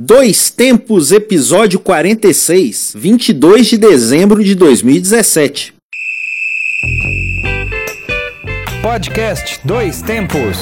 Dois Tempos, episódio 46, 22 de dezembro de 2017. Podcast Dois Tempos.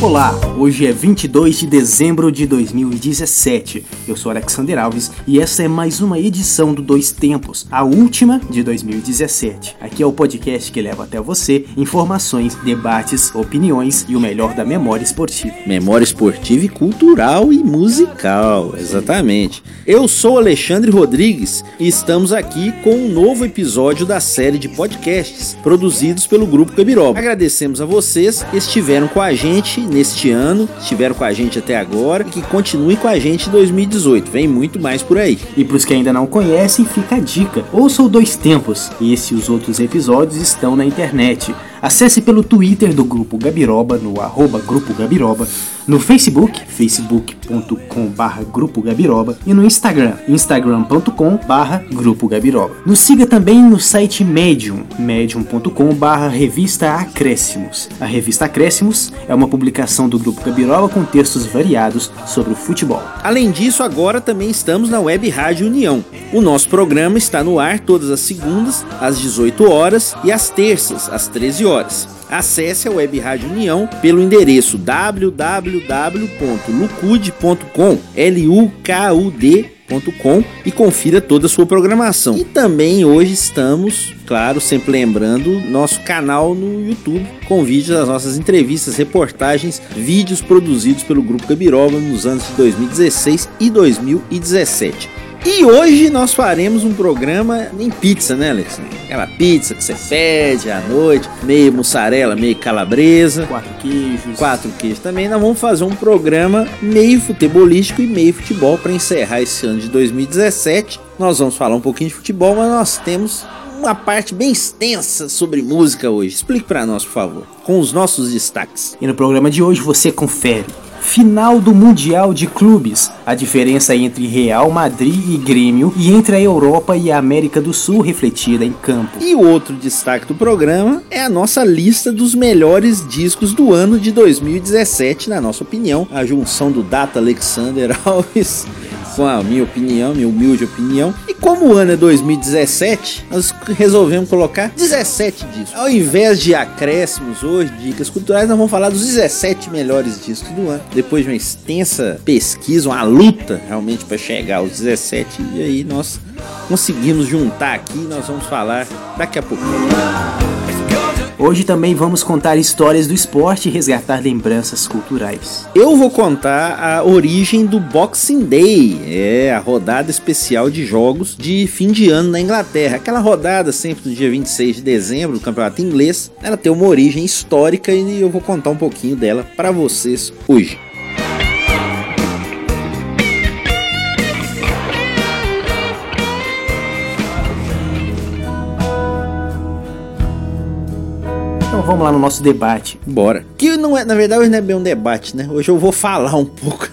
Olá, hoje é 22 de dezembro de 2017. Eu sou Alexander Alves e essa é mais uma edição do Dois Tempos, a última de 2017. Aqui é o podcast que leva até você informações, debates, opiniões e o melhor da memória esportiva. Memória esportiva e cultural e musical, exatamente. Eu sou Alexandre Rodrigues e estamos aqui com um novo episódio da série de podcasts produzidos pelo Grupo Gabiroba. Agradecemos a vocês que estiveram com a gente neste ano, estiveram com a gente até agora e que continuem com a gente em 2018. Vem muito mais por aí. E para os que ainda não conhecem, fica a dica: ouça o Dois Tempos. Esse e os outros episódios estão na internet. Acesse pelo Twitter do Grupo Gabiroba, no arroba Grupo Gabiroba, no Facebook, facebook.com barra Grupo Gabiroba e no Instagram, instagram.com barra Grupo Gabiroba. Nos siga também no site Medium, medium.com barra Revista Acréscimos. A Revista Acréscimos é uma publicação do Grupo Gabiroba com textos variados sobre o futebol. Além disso, agora também estamos na Web Rádio União. O nosso programa está no ar todas as segundas, às 18 horas e às terças, às 13 horas. Acesse a Web Rádio União pelo endereço www.lucud.com, L-U-K-U-D.com e confira toda a sua programação. E também hoje estamos, claro, sempre lembrando, nosso canal no YouTube com vídeos das nossas entrevistas, reportagens, vídeos produzidos pelo Grupo Gabiroba nos anos de 2016 e 2017. E hoje nós faremos um programa em pizza, né, Alex? Aquela pizza que você pede à noite, meio mussarela, meio calabresa. Quatro queijos. Quatro queijos também. Nós vamos fazer um programa meio futebolístico e meio futebol para encerrar esse ano de 2017. Nós vamos falar um pouquinho de futebol, mas nós temos uma parte bem extensa sobre música hoje. Explique para nós, por favor, com os nossos destaques. E no programa de hoje você confere Final do Mundial de Clubes, a diferença entre Real Madrid e Grêmio e entre a Europa e a América do Sul refletida em campo. E outro destaque do programa é a nossa lista dos melhores discos do ano de 2017, na nossa opinião, a junção do Data Alexander Alves com a minha opinião, minha humilde opinião. E como o ano é 2017, nós resolvemos colocar 17 discos. Ao invés de acréscimos hoje, dicas culturais, nós vamos falar dos 17 melhores discos do ano. Depois de uma extensa pesquisa, uma luta realmente para chegar aos 17, e aí nós conseguimos juntar aqui, nós vamos falar daqui a pouco. Hoje também vamos contar histórias do esporte e resgatar lembranças culturais. Eu vou contar a origem do Boxing Day, é a rodada especial de jogos de fim de ano na Inglaterra. Aquela rodada sempre no dia 26 de dezembro do campeonato inglês, ela tem uma origem histórica e eu vou contar um pouquinho dela para vocês hoje. Vamos lá no nosso debate. Bora. Que não é, na verdade, hoje não é bem um debate, né? Hoje eu vou falar um pouco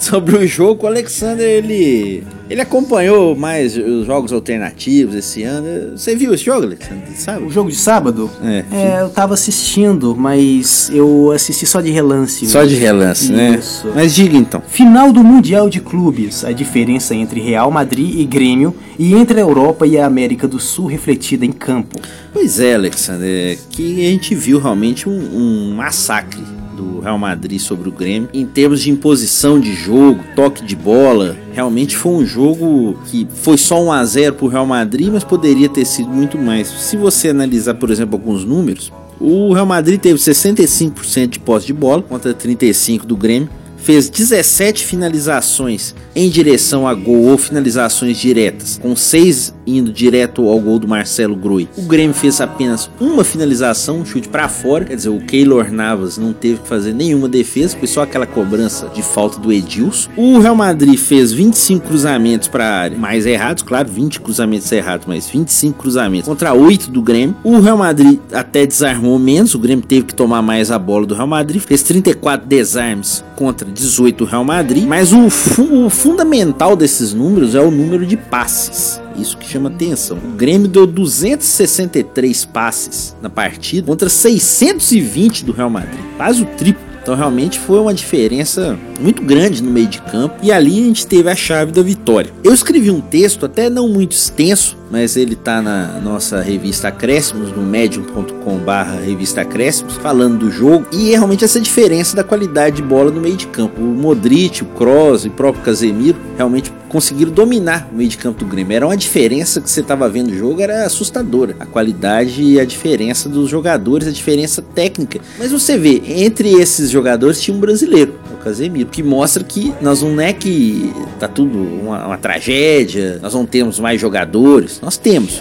sobre o jogo. O Alexander, ele ele acompanhou mais os jogos alternativos esse ano. Você viu esse jogo, Alexandre? Sabe? O jogo de sábado? É. é eu tava assistindo, mas eu assisti só de relance. Só de relance, né? Isso. Mas diga então. Final do Mundial de Clubes. A diferença entre Real Madrid e Grêmio e entre a Europa e a América do Sul refletida em campo. Pois é, Alexandre. É que a gente viu realmente um, um massacre do Real Madrid sobre o Grêmio. Em termos de imposição de jogo, toque de bola, realmente foi um jogo que foi só 1 a 0 para o Real Madrid, mas poderia ter sido muito mais. Se você analisar, por exemplo, alguns números, o Real Madrid teve 65% de posse de bola contra 35 do Grêmio fez 17 finalizações em direção a gol ou finalizações diretas, com 6 indo direto ao gol do Marcelo Groi. O Grêmio fez apenas uma finalização, um chute para fora, quer dizer, o Keylor Navas não teve que fazer nenhuma defesa, foi só aquela cobrança de falta do Edilson. O Real Madrid fez 25 cruzamentos para a área, mais errados, claro, 20 cruzamentos errados, mas 25 cruzamentos contra 8 do Grêmio. O Real Madrid até desarmou menos, o Grêmio teve que tomar mais a bola do Real Madrid, fez 34 desarmes contra 18 do Real Madrid, mas o, fu o fundamental desses números é o número de passes. Isso que chama atenção. O Grêmio deu 263 passes na partida contra 620 do Real Madrid, quase o triplo. Então realmente foi uma diferença muito grande no meio de campo e ali a gente teve a chave da vitória. Eu escrevi um texto até não muito extenso, mas ele tá na nossa revista Acréscimos, no medium.com barra revista Acréscimos, falando do jogo e é realmente essa diferença da qualidade de bola no meio de campo. O Modric, o Kroos e o próprio Casemiro realmente conseguiram dominar o meio de campo do Grêmio. Era uma diferença que você estava vendo o jogo, era assustadora. A qualidade e a diferença dos jogadores, a diferença técnica. Mas você vê, entre esses jogadores tinha um brasileiro, Casemiro, que mostra que nós não é que tá tudo uma, uma tragédia, nós não temos mais jogadores. Nós temos.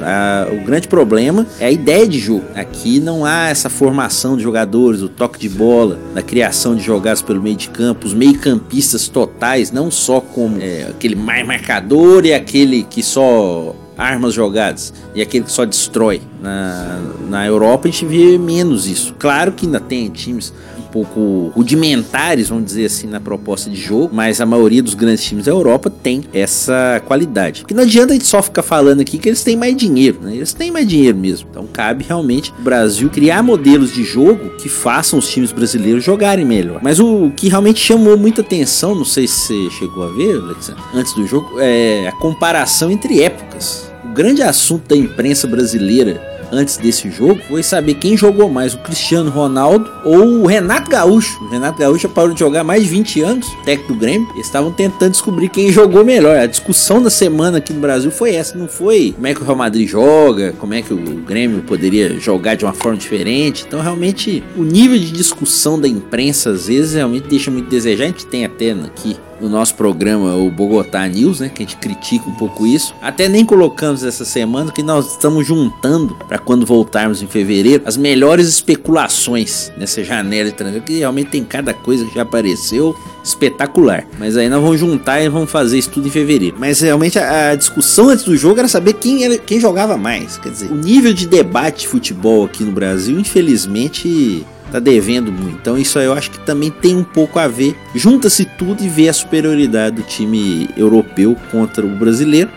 o grande problema é a ideia de jogo. Aqui não há essa formação de jogadores, o toque de bola, da criação de jogadas pelo meio de campo, os meio-campistas totais, não só como é, aquele mais marcador e aquele que só armas jogadas e aquele que só destrói. Na, na Europa a gente vê menos isso. Claro que ainda tem times pouco rudimentares, vamos dizer assim, na proposta de jogo, mas a maioria dos grandes times da Europa tem essa qualidade. Porque não adianta a gente só ficar falando aqui que eles têm mais dinheiro, né? Eles têm mais dinheiro mesmo. Então cabe realmente o Brasil criar modelos de jogo que façam os times brasileiros jogarem melhor. Mas o que realmente chamou muita atenção, não sei se você chegou a ver, Alexandre, antes do jogo, é a comparação entre épocas. O grande assunto da imprensa brasileira antes desse jogo foi saber quem jogou mais, o Cristiano Ronaldo ou o Renato Gaúcho. O Renato Gaúcho parou de jogar mais de 20 anos, técnico do Grêmio. Eles estavam tentando descobrir quem jogou melhor. A discussão da semana aqui no Brasil foi essa, não foi como é que o Real Madrid joga, como é que o Grêmio poderia jogar de uma forma diferente. Então, realmente, o nível de discussão da imprensa às vezes realmente deixa muito a desejar. A gente tem até aqui no nosso programa, o Bogotá News, né? Que a gente critica um pouco isso. Até nem colocamos essa semana que nós estamos juntando para quando voltarmos em fevereiro as melhores especulações nessa janela de transfer, que realmente tem cada coisa que já apareceu espetacular. Mas aí nós vamos juntar e vamos fazer isso tudo em fevereiro. Mas realmente a, a discussão antes do jogo era saber quem, era, quem jogava mais. Quer dizer, o nível de debate de futebol aqui no Brasil, infelizmente tá devendo muito. Então isso eu acho que também tem um pouco a ver. Junta-se tudo e vê a superioridade do time europeu contra o brasileiro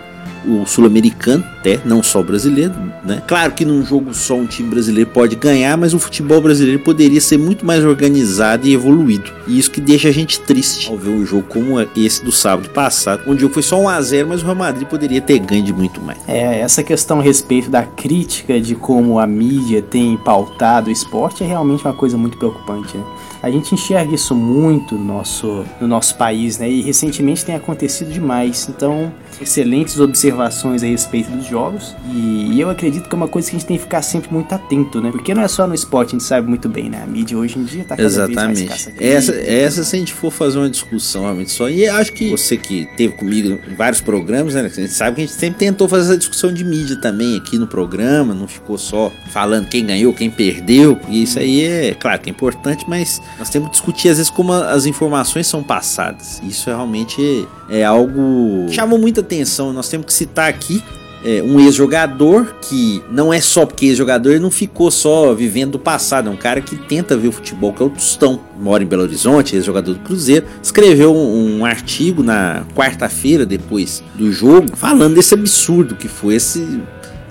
o sul-americano, até, não só o brasileiro, né? Claro que num jogo só um time brasileiro pode ganhar, mas o futebol brasileiro poderia ser muito mais organizado e evoluído. E isso que deixa a gente triste ao ver um jogo como esse do sábado passado, onde o jogo foi só 1 a 0 mas o Real Madrid poderia ter ganho de muito mais. É, essa questão a respeito da crítica de como a mídia tem pautado o esporte é realmente uma coisa muito preocupante, né? A gente enxerga isso muito no nosso, no nosso país, né? E recentemente tem acontecido demais. Então, excelentes observações a respeito dos jogos. E, eu acredito que é uma coisa que a gente tem que ficar sempre muito atento, né? Porque não é só no esporte, a gente sabe muito bem, né? A mídia hoje em dia tá cada Exatamente. vez mais essa, essa, se a gente for fazer uma discussão realmente só. E acho que você que teve comigo em vários programas, né? A gente sabe que a gente sempre tentou fazer essa discussão de mídia também aqui no programa. Não ficou só falando quem ganhou, quem perdeu. E isso aí é, claro, que é importante, mas nós temos que discutir às vezes como as informações são passadas. Isso é realmente é algo que chamou muita atenção. Nós temos que citar aqui é, um ex-jogador que não é só porque ex-jogador, ele não ficou só vivendo do passado, é um cara que tenta ver o futebol, que é o Tostão, mora em Belo Horizonte, ex-jogador do Cruzeiro, escreveu um, um artigo na quarta-feira depois do jogo, falando desse absurdo que foi esse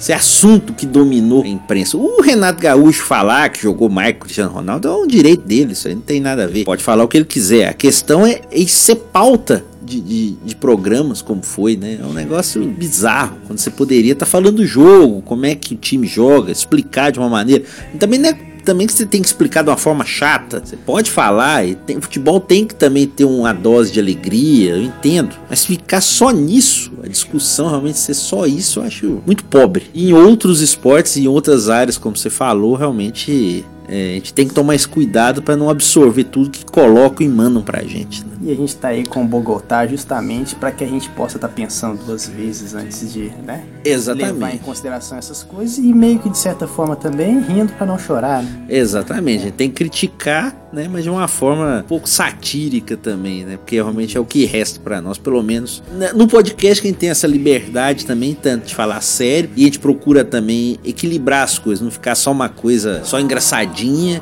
esse assunto que dominou a imprensa. O Renato Gaúcho falar que jogou o Cristiano Ronaldo é um direito dele, isso aí não tem nada a ver. Pode falar o que ele quiser. A questão é, é ser pauta de, de, de, programas como foi, né? É um negócio bizarro. Quando você poderia estar tá falando do jogo, como é que o time joga, explicar de uma maneira. Também não é também que você tem que explicar de uma forma chata. Você pode falar, e tem, futebol tem que também ter uma dose de alegria, eu entendo. Mas ficar só nisso, a discussão realmente ser só isso, eu acho muito pobre. Em outros esportes e em outras áreas, como você falou, realmente é, a gente tem que tomar esse cuidado para não absorver tudo que colocam e mandam pra gente. Né? E a gente está aí com o Bogotá justamente para que a gente possa estar tá pensando duas vezes antes de né, Exatamente. levar em consideração essas coisas e meio que de certa forma também rindo para não chorar. Né? Exatamente, a gente tem que criticar né? Mas de uma forma um pouco satírica também, né? Porque realmente é o que resta para nós, pelo menos. No podcast que a gente tem essa liberdade também, tanto de falar sério, e a gente procura também equilibrar as coisas, não ficar só uma coisa só engraçadinha.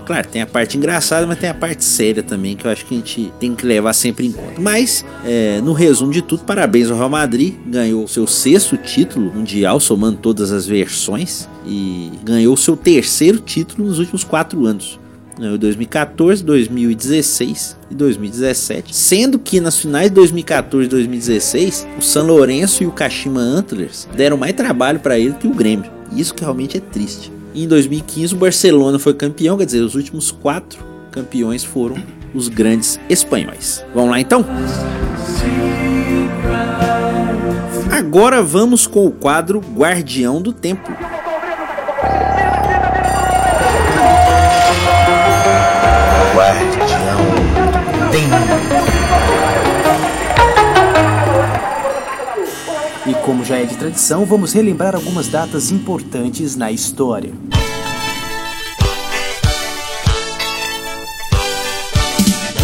Claro, tem a parte engraçada, mas tem a parte séria também, que eu acho que a gente tem que levar sempre em conta. Mas, é, no resumo de tudo, parabéns ao Real Madrid, ganhou seu sexto título mundial, somando todas as versões, e ganhou seu terceiro título nos últimos quatro anos. Ganhou 2014, 2016 e 2017. Sendo que nas finais de 2014 e 2016, o San Lourenço e o Kashima Antlers deram mais trabalho para ele que o Grêmio. Isso que realmente é triste. E em 2015 o Barcelona foi campeão, quer dizer, os últimos quatro campeões foram os grandes espanhóis. Vamos lá então? Agora vamos com o quadro Guardião do Tempo. Guardião do Tempo. Como já é de tradição, vamos relembrar algumas datas importantes na história.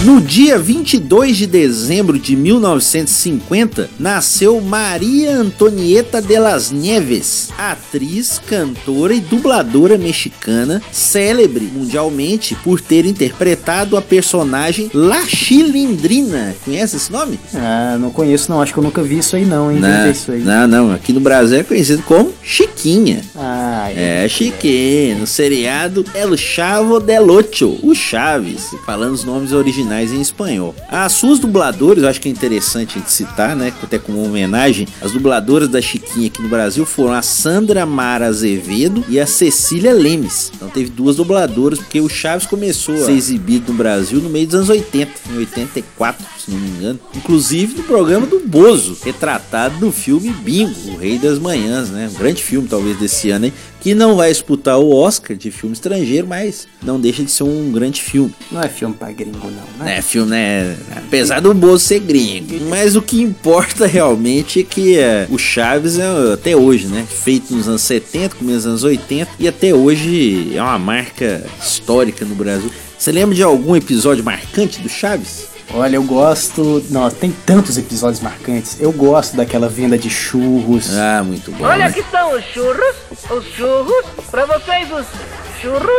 No dia 22 de dezembro de 1950, nasceu Maria Antonieta de las Nieves, atriz, cantora e dubladora mexicana, célebre mundialmente por ter interpretado a personagem La Chilindrina. Conhece esse nome? Ah, não conheço não, acho que eu nunca vi isso aí não, hein? Não, isso aí. não, não, aqui no Brasil é conhecido como Chiquinha. Ah, é. É, Chiquinha, no seriado El Chavo del Ocho, o Chaves, falando os nomes originais em espanhol. As suas dubladoras, eu acho que é interessante citar, né, até como homenagem, as dubladoras da Chiquinha aqui no Brasil foram a Sandra Mara Azevedo e a Cecília Lemes. Então teve duas dubladoras, porque o Chaves começou a ser exibido no Brasil no meio dos anos 80, em 84, se não me engano. Inclusive no programa do Bozo, retratado no filme Bingo, O Rei das Manhãs, né? Um grande filme talvez desse ano, hein? Que não vai disputar o Oscar de filme estrangeiro, mas não deixa de ser um grande filme. Não é filme pra gringo não, né? É, filme, né? Apesar do Bozo ser gringo. Mas o que importa realmente é que é, o Chaves é até hoje, né? Feito nos anos 70, começo dos anos 80 e até hoje é uma marca histórica no Brasil. Você lembra de algum episódio marcante do Chaves? Olha, eu gosto. Não, tem tantos episódios marcantes. Eu gosto daquela venda de churros. Ah, muito bom. Olha né? aqui estão os churros, os churros, pra vocês os.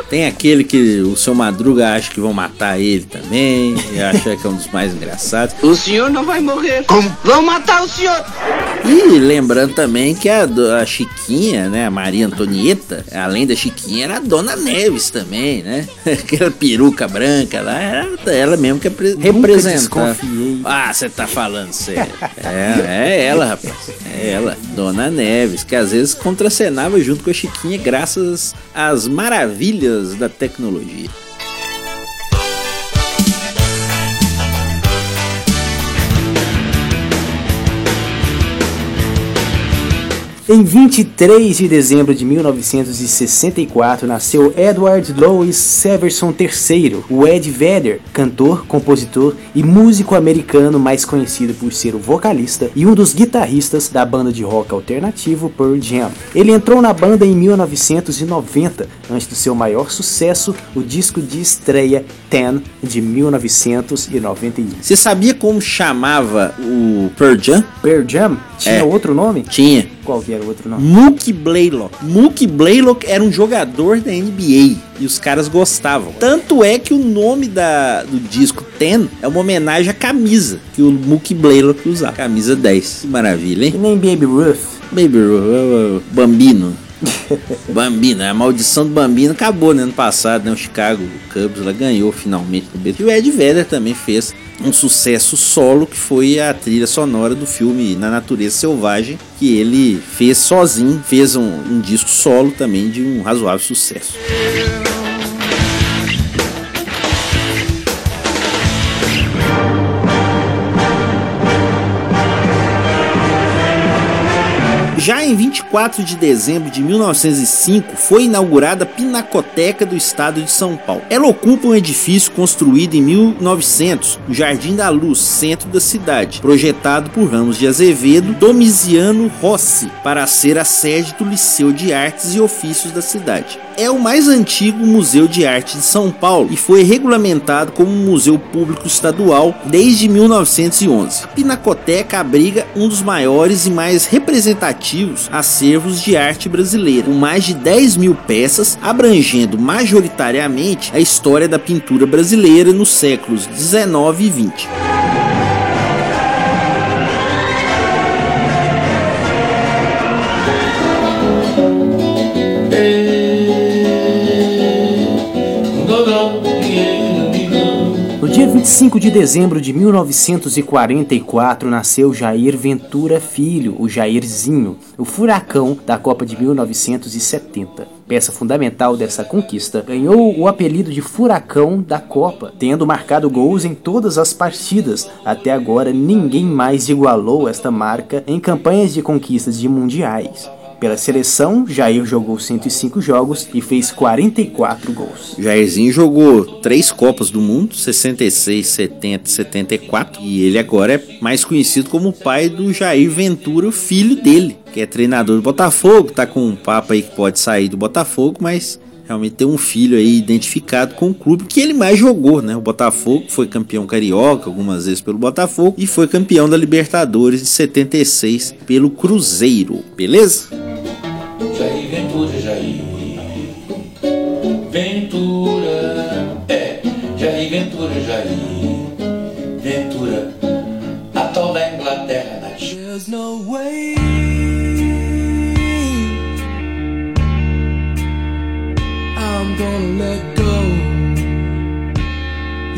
Tem aquele que o seu Madruga acha que vão matar ele também. E acha que é um dos mais engraçados. O senhor não vai morrer. Como? Vão matar o senhor. E lembrando também que a, a Chiquinha, né, a Maria Antonieta, além da Chiquinha, era a Dona Neves também, né? Aquela peruca branca lá, era ela mesmo que representava. Ah, você tá falando sério. É, é ela, rapaz. É ela, Dona Neves, que às vezes contracenava junto com a Chiquinha graças às maravilhas da tecnologia. Em 23 de dezembro de 1964 nasceu Edward Louis Severson III, o Ed Vedder, cantor, compositor e músico americano mais conhecido por ser o vocalista e um dos guitarristas da banda de rock alternativo Pearl Jam. Ele entrou na banda em 1990, antes do seu maior sucesso, o disco de estreia Ten de 1991. Você sabia como chamava o Pearl Jam? Pearl Jam tinha É. outro nome? Tinha. Qual que era o outro nome? Mookie Blaylock. Mookie Blaylock era um jogador da NBA e os caras gostavam. Tanto é que o nome da, do disco Ten é uma homenagem à camisa que o Mookie Blaylock usava. Camisa 10. Que maravilha, hein? Que nem Baby Ruth. Baby uh, Bambino. Bambino, a maldição do Bambino acabou né, ano passado, né? O Chicago Cubs ela ganhou finalmente Beto. E o Ed Vedder também fez um sucesso solo que foi a trilha sonora do filme Na Natureza Selvagem, que ele fez sozinho, fez um, um disco solo também de um razoável sucesso. Já em 24 de dezembro de 1905 foi inaugurada a Pinacoteca do Estado de São Paulo. Ela ocupa um edifício construído em 1900 no Jardim da Luz, centro da cidade, projetado por Ramos de Azevedo Domisiano Rossi para ser a sede do Liceu de Artes e Ofícios da cidade. é o mais antigo museu de arte de São Paulo e foi regulamentado como museu público estadual desde 1911. A Pinacoteca abriga um dos maiores e mais representativos acervos de arte brasileira, com mais de 10 mil peças, abrangendo majoritariamente a história da pintura brasileira nos séculos 19 e 20. 25 de dezembro de 1944 nasceu Jair Ventura Filho, o Jairzinho, o furacão da Copa de 1970. Peça fundamental dessa conquista, ganhou o apelido de Furacão da Copa, tendo marcado gols em todas as partidas. Até agora, ninguém mais igualou esta marca em campanhas de conquistas de mundiais. Pela seleção, Jair jogou 105 jogos e fez 44 gols. Jairzinho jogou três Copas do Mundo, 66, 70 74, e ele agora é mais conhecido como o pai do Jair Ventura, filho dele, que é treinador do Botafogo, tá com um papo aí que pode sair do Botafogo, mas realmente tem um filho aí identificado com o clube que ele mais jogou, né? O Botafogo foi campeão carioca algumas vezes pelo Botafogo e foi campeão da Libertadores de 76 pelo Cruzeiro, beleza? Jair Ventura, Jair Ventura, é, Jair Ventura, Jair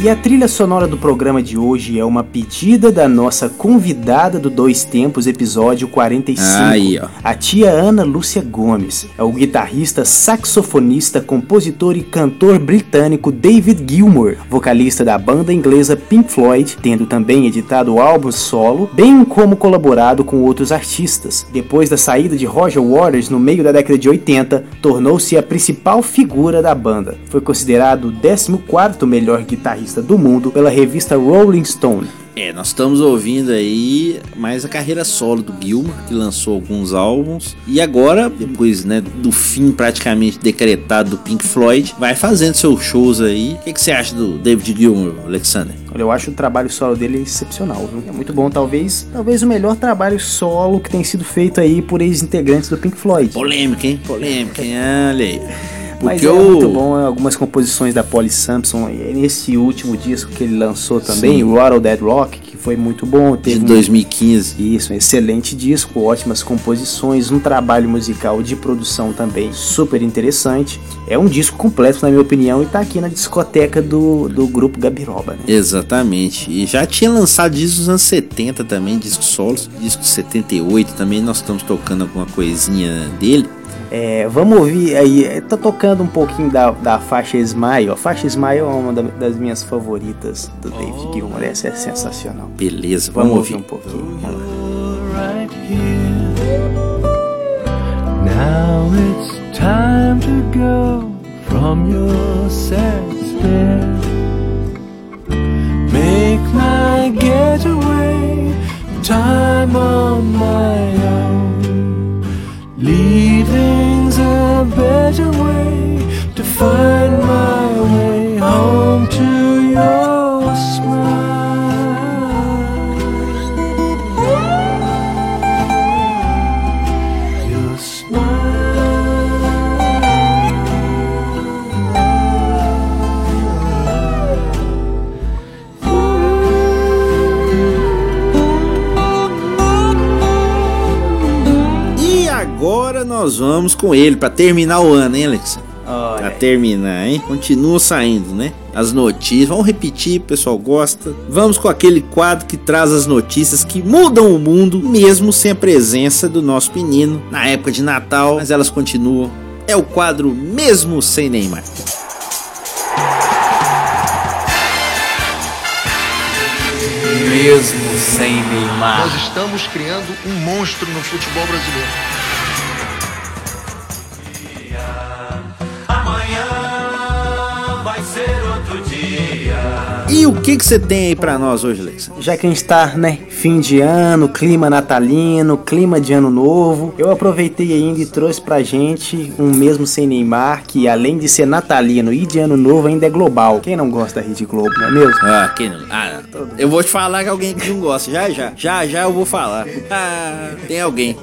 E a trilha sonora do programa de hoje é uma pedida da nossa convidada do Dois Tempos, episódio 45, Aí, ó. a tia Ana Lúcia Gomes. É o guitarrista, saxofonista, compositor e cantor britânico David Gilmour, vocalista da banda inglesa Pink Floyd, tendo também editado álbuns solo, bem como colaborado com outros artistas. Depois da saída de Roger Waters no meio da década de 80, tornou-se a principal figura da banda. Foi considerado o 14º melhor guitarrista do mundo pela revista Rolling Stone. É, nós estamos ouvindo aí mais a carreira solo do Gilmour, que lançou alguns álbuns. E agora, depois né, do fim praticamente decretado do Pink Floyd, vai fazendo seus shows aí. O que, que você acha do David Gilmour, Alexander? Olha, eu acho o trabalho solo dele excepcional, viu? É muito bom, talvez, talvez o melhor trabalho solo que tem sido feito aí por ex-integrantes do Pink Floyd. Polêmica, hein? Polêmica, hein? Olha aí. Mas é muito bom, é, algumas composições da Polly Sampson, nesse último disco que ele lançou também, o Rattle Dead Rock, que foi muito bom, de teve um- 2015. Isso, um excelente disco, ótimas composições, um trabalho musical de produção também super interessante. É um disco completo, na minha opinião, e tá aqui na discoteca do, do grupo Gabiroba, né? Exatamente. E já tinha lançado discos nos anos 70 também, discos solos. Disco de 78 também, nós estamos tocando alguma coisinha dele. É, vamos ouvir aí, tá tocando um pouquinho da, da faixa Smile. A faixa Smile é uma da- das minhas favoritas do David Gilmour, essa é sensacional. Beleza, Vamos, vamos, ouvir um pouquinho. Vamos lá. right here. Now it's time to go from your sad spell. Make my getaway, time on my own. Com ele pra terminar o ano, hein, Alex? Olha Pra terminar, hein? Continua saindo, né? As notícias. Vamos repetir, o pessoal gosta. Vamos com aquele quadro que traz as notícias que mudam o mundo, mesmo sem a presença do nosso menino na época de Natal, mas elas continuam. É o quadro Mesmo Sem Neymar. Mesmo sem Neymar. Nós estamos criando um monstro no futebol brasileiro. E o que que você tem aí pra nós hoje, Alexandre? Já que a gente tá, né, fim de ano, clima natalino, clima de ano novo, eu aproveitei ainda e trouxe pra gente um mesmo sem Neymar, que além de ser natalino e de ano novo, ainda é global. Quem não gosta da Rede Globo, não é mesmo? Ah, quem não? Ah, não. eu vou te falar que alguém que não gosta. Já, já. Já, já eu vou falar. Ah, tem alguém.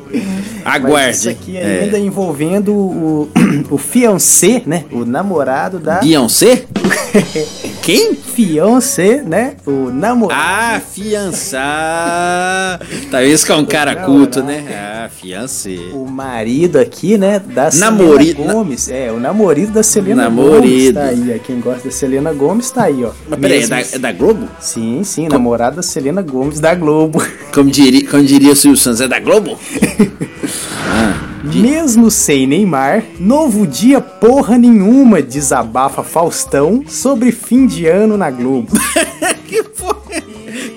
Mas Aguarde. isso aqui É. ainda envolvendo o, o fiancé, né, o namorado da... Beyoncé? Quem? Fiancé, né, o namorado... Ah, fiançar. Talvez que é um cara culto, né? Ah, fiancé. O marido aqui, né, da Namorido- Selena Gomes. É, o namorido da Selena Namorido. Gomes tá aí. ó. Quem gosta da Selena Gomes tá aí, ó. Mas peraí, é da, é da Globo? Sim, sim, namorada da Selena Gomes da Globo. Como diria, como diria o Silvio Santos, é da Globo? Mesmo sem Neymar, novo dia porra nenhuma, desabafa Faustão sobre fim de ano na Globo. que porra?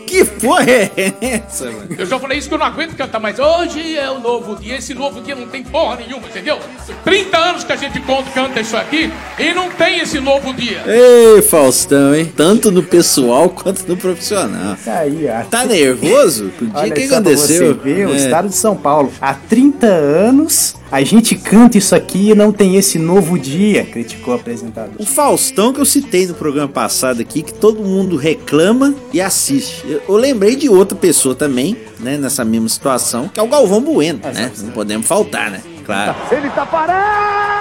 Que porra é essa, mano? Eu já falei isso que eu não aguento cantar, mas hoje é o novo dia. Esse novo dia não tem porra nenhuma, entendeu? 30 anos que a gente conta, canta isso aqui e não tem esse novo dia. Ei, Faustão, hein? Tanto no pessoal quanto no profissional. Tá aí, ó. Tá nervoso? O dia Olha que aconteceu? Você o É. estado de São Paulo. Há 30 anos a gente canta isso aqui e não tem esse novo dia, criticou o apresentador. O Faustão que eu citei no programa passado aqui, que todo mundo reclama e assiste. Eu, eu lembrei de outra pessoa também, né, nessa mesma situação, que é o Galvão Bueno, né? Não podemos faltar, né? Claro. Ele tá parado!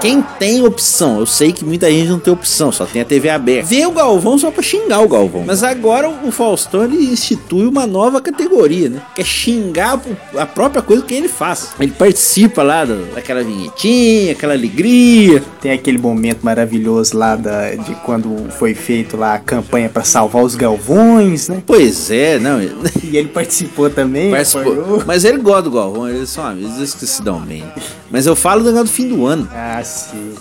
Quem tem opção, eu sei que muita gente não tem opção, só tem a TV aberta. Vê o Galvão só pra xingar o Galvão. Mas agora o Faustão ele institui uma nova categoria, né? Que é xingar a própria coisa que ele faz. Ele participa lá do- daquela vinhetinha, aquela alegria. Tem aquele momento maravilhoso lá da, de quando foi feito lá a campanha pra salvar os galvões, né? Pois é, não. E ele participou também. Participou. apoiou. Mas ele gosta do Galvão, eles são amigos, eles que se dão bem. Mas eu falo do negócio do fim do ano. Ah, sim.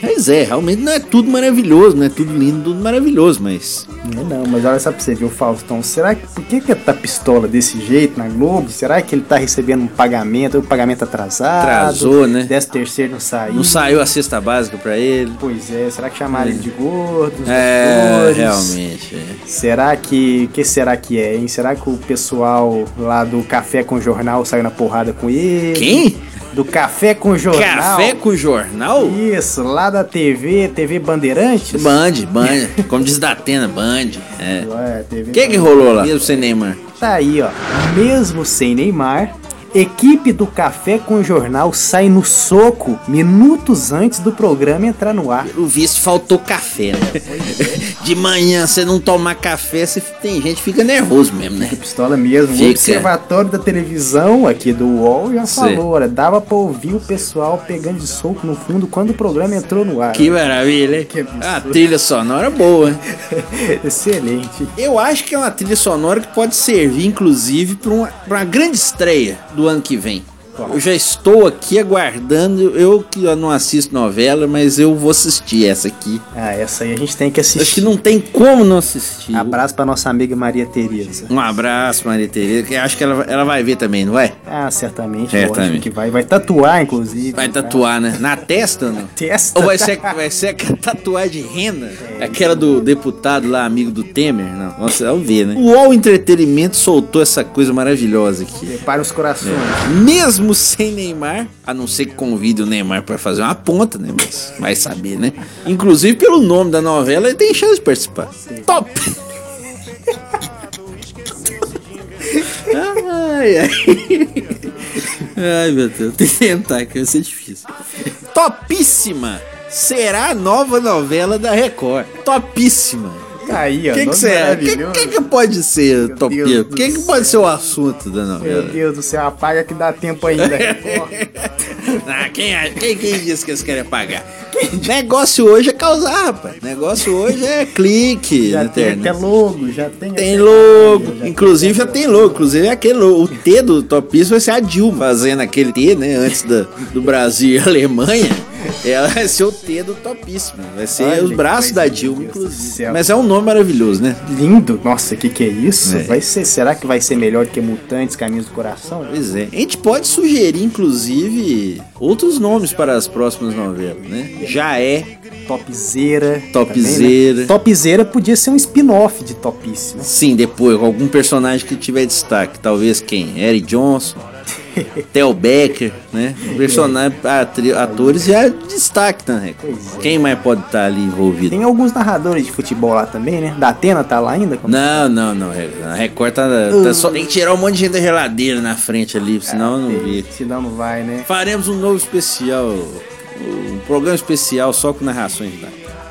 Pois é, realmente não é tudo maravilhoso, não é tudo lindo, tudo maravilhoso, mas. Não, não, mas olha só pra você ver o Faustão. Será que por que, que tá pistola desse jeito na Globo? Será que ele tá recebendo um pagamento, um pagamento atrasado? Atrasou, né? Décimo terceiro não saiu. Não saiu a cesta básica pra ele. Pois é, será que chamaram ele de gordo? os É, realmente. é. Será que. que será que é, hein? Será que o pessoal lá do Café com Jornal saiu na porrada com ele? Quem? Do Café com Jornal. Café com jornal? Isso, lá da TV, TV Bandeirantes. Band, Band. Como diz da Atena, Band. É. Ué, TV O que que rolou lá? Mesmo sem Neymar. Tá aí, ó. Mesmo sem Neymar, equipe do Café com Jornal sai no soco minutos antes do programa entrar no ar. Pelo visto, faltou café, né? De manhã, você não tomar café, você, tem gente que fica nervoso mesmo, né? Pistola mesmo. Fica. O Observatório da Televisão aqui do UOL já falou, olha, dava pra ouvir o pessoal pegando de soco no fundo quando o programa entrou no ar. Que maravilha, hein? Que. A trilha sonora boa, hein? Excelente. Eu acho que é uma trilha sonora que pode servir, inclusive, para uma, pra uma grande estreia do ano que vem. Eu já estou aqui aguardando. Eu que não assisto novela, mas eu vou assistir essa aqui. Ah, essa aí a gente tem que assistir. Acho que não tem como não assistir. Abraço pra nossa amiga Maria Tereza. Um abraço, Maria Tereza, acho que ela, ela vai ver também, não é? Ah, certamente. Certamente. que vai. Vai tatuar, inclusive. Vai tatuar, né? Na testa não? Testa. Ou vai ser, vai ser aquela tatuagem de renda? Aquela do deputado lá, amigo do Temer? Não, vamos vamos ver, né? O UOL Entretenimento soltou essa coisa maravilhosa aqui. Prepara os corações. Mesmo sem Neymar, a não ser que convide o Neymar pra fazer uma ponta, né? Mas vai saber, né? Inclusive, pelo nome da novela, ele tem chance de participar. Top! Ai, ai. Ai, meu Deus. Tentar, que vai ser difícil. Topíssima! Será a nova novela da Record. Topíssima! Tá aí, ó. O que, que nome será? O que, que, que pode ser? Deus O que, que pode ser o assunto da Meu novela? Deus do céu, apaga que dá tempo ainda. Ah, quem, quem, quem disse que eles querem pagar? Negócio hoje é causar, rapaz. Negócio hoje é clique já na tem internet. até logo, já tem. Tem logo, já inclusive já tem logo, inclusive é aquele logo. O T do Topis vai ser a Dilma fazendo aquele T, né? Antes da- do Brasil e Alemanha. Ela vai ser o T do Topíssimo. Vai ser Olha os braços da Dilma, inclusive. Mas é um nome maravilhoso, né? Lindo. Nossa, o que, que é isso? É. Vai ser, será que vai ser melhor que Mutantes, Caminhos do Coração? Pois é. A gente pode sugerir, inclusive, outros nomes para as próximas novelas, né? Já é Topzera. Topzera. também, né? Podia ser um spin-off de Topíssimo. Sim, depois, algum personagem que tiver destaque. Talvez quem? Eric Johnson, Theo Becker, né? Personagem, atores já é destaque, né? É. Quem mais pode estar ali envolvido? Tem alguns narradores de futebol lá também, né? Da Atena tá lá ainda? Como- Não, não, não. A Record tá, tá só. Tem que tirar um monte de gente da geladeira na frente ali, senão eu não vi. Senão não vai, né? Faremos um novo especial. Um programa especial só com narrações da.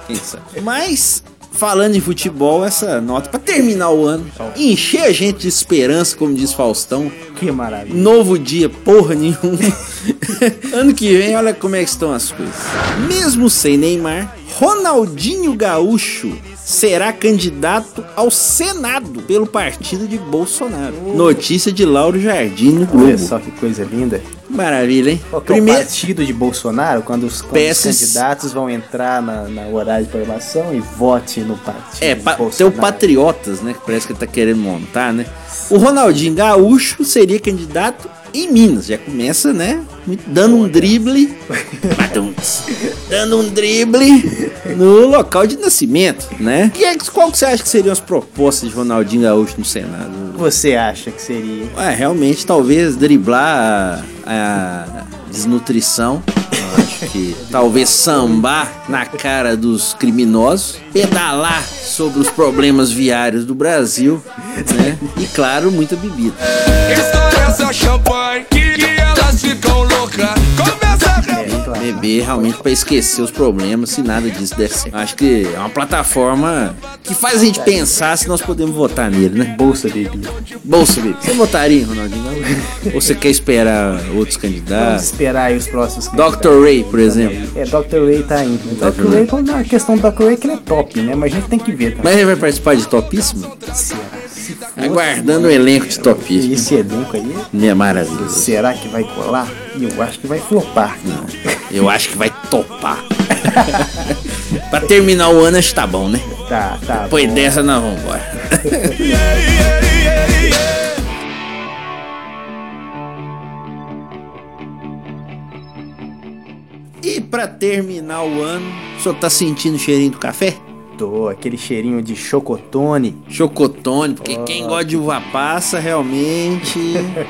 Quem sabe? Mas, falando em futebol, essa nota, pra terminar o ano, encher a gente de esperança, como diz Faustão. Que maravilha. Novo dia, porra nenhuma. ano que vem, olha como é que estão as coisas. Mesmo sem Neymar, Ronaldinho Gaúcho será candidato ao Senado pelo partido de Bolsonaro. Notícia de Lauro Jardim no Olha Globo. só que coisa linda. Maravilha, hein? Qual que é o Primeiro, partido de Bolsonaro, quando os, quando os Peças- candidatos vão entrar na, na horário de programação e vote no partido É, pa, tem o. Patriotas, né? Que parece que ele tá querendo montar, né? O Ronaldinho Gaúcho seria candidato em Minas. Já começa, né? Dando um drible. Dando um drible no local de nascimento, né? E qual que você acha que seriam as propostas de Ronaldinho Gaúcho no Senado? Você acha que seria? É, realmente, talvez driblar a, a desnutrição. Acho que talvez sambar na cara dos criminosos, pedalar sobre os problemas viários do Brasil, né? E claro, muita bebida. Essa champanhe que, que elas ficam loucas. Começa a É. Beber realmente pra esquecer os problemas, se nada disso der certo. Acho que é uma plataforma que faz a gente pensar se nós podemos votar nele, né? Bolsa bebida. Bolsa, Bebê. Você votaria Ronaldinho? Ou você quer esperar outros Vamos candidatos? esperar aí os próximos Dr. Ray, por exemplo. É, Dr. Ray tá indo. Dr. Dr. Ray, quando a questão do Dr. Ray é que ele é top, né? Mas a gente tem que ver também. Mas ele vai participar de Topíssimo? Será? Aguardando o elenco de Topíssimo. esse elenco aí, Minha maravilha. será que vai colar? Eu acho que vai flopar. Eu acho que vai topar. pra terminar o ano, acho que tá bom, né? Tá, tá. Depois bom. dessa, nós vamos embora. E pra terminar o ano, o senhor tá sentindo o cheirinho do café? Tô, aquele cheirinho de chocotone. Chocotone, porque quem gosta de uva passa realmente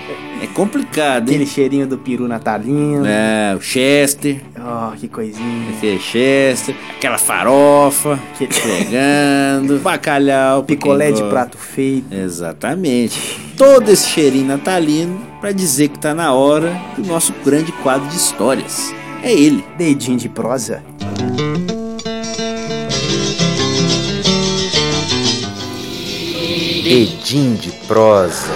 é complicado, Aquele hein? cheirinho do peru natalino. É, o Chester, Oh, que coisinha. aquele Chester, aquela farofa, Que- pegando, bacalhau, Picolé de prato feito. Exatamente. Todo esse cheirinho natalino pra dizer que tá na hora do nosso grande quadro de histórias. É ele. Dedinho de prosa. Edim de prosa.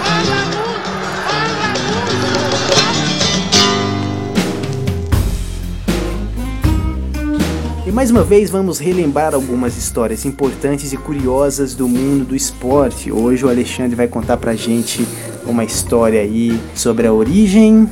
E mais uma vez vamos relembrar algumas histórias importantes e curiosas do mundo do esporte. Hoje o Alexandre vai contar pra gente uma história aí sobre a origem.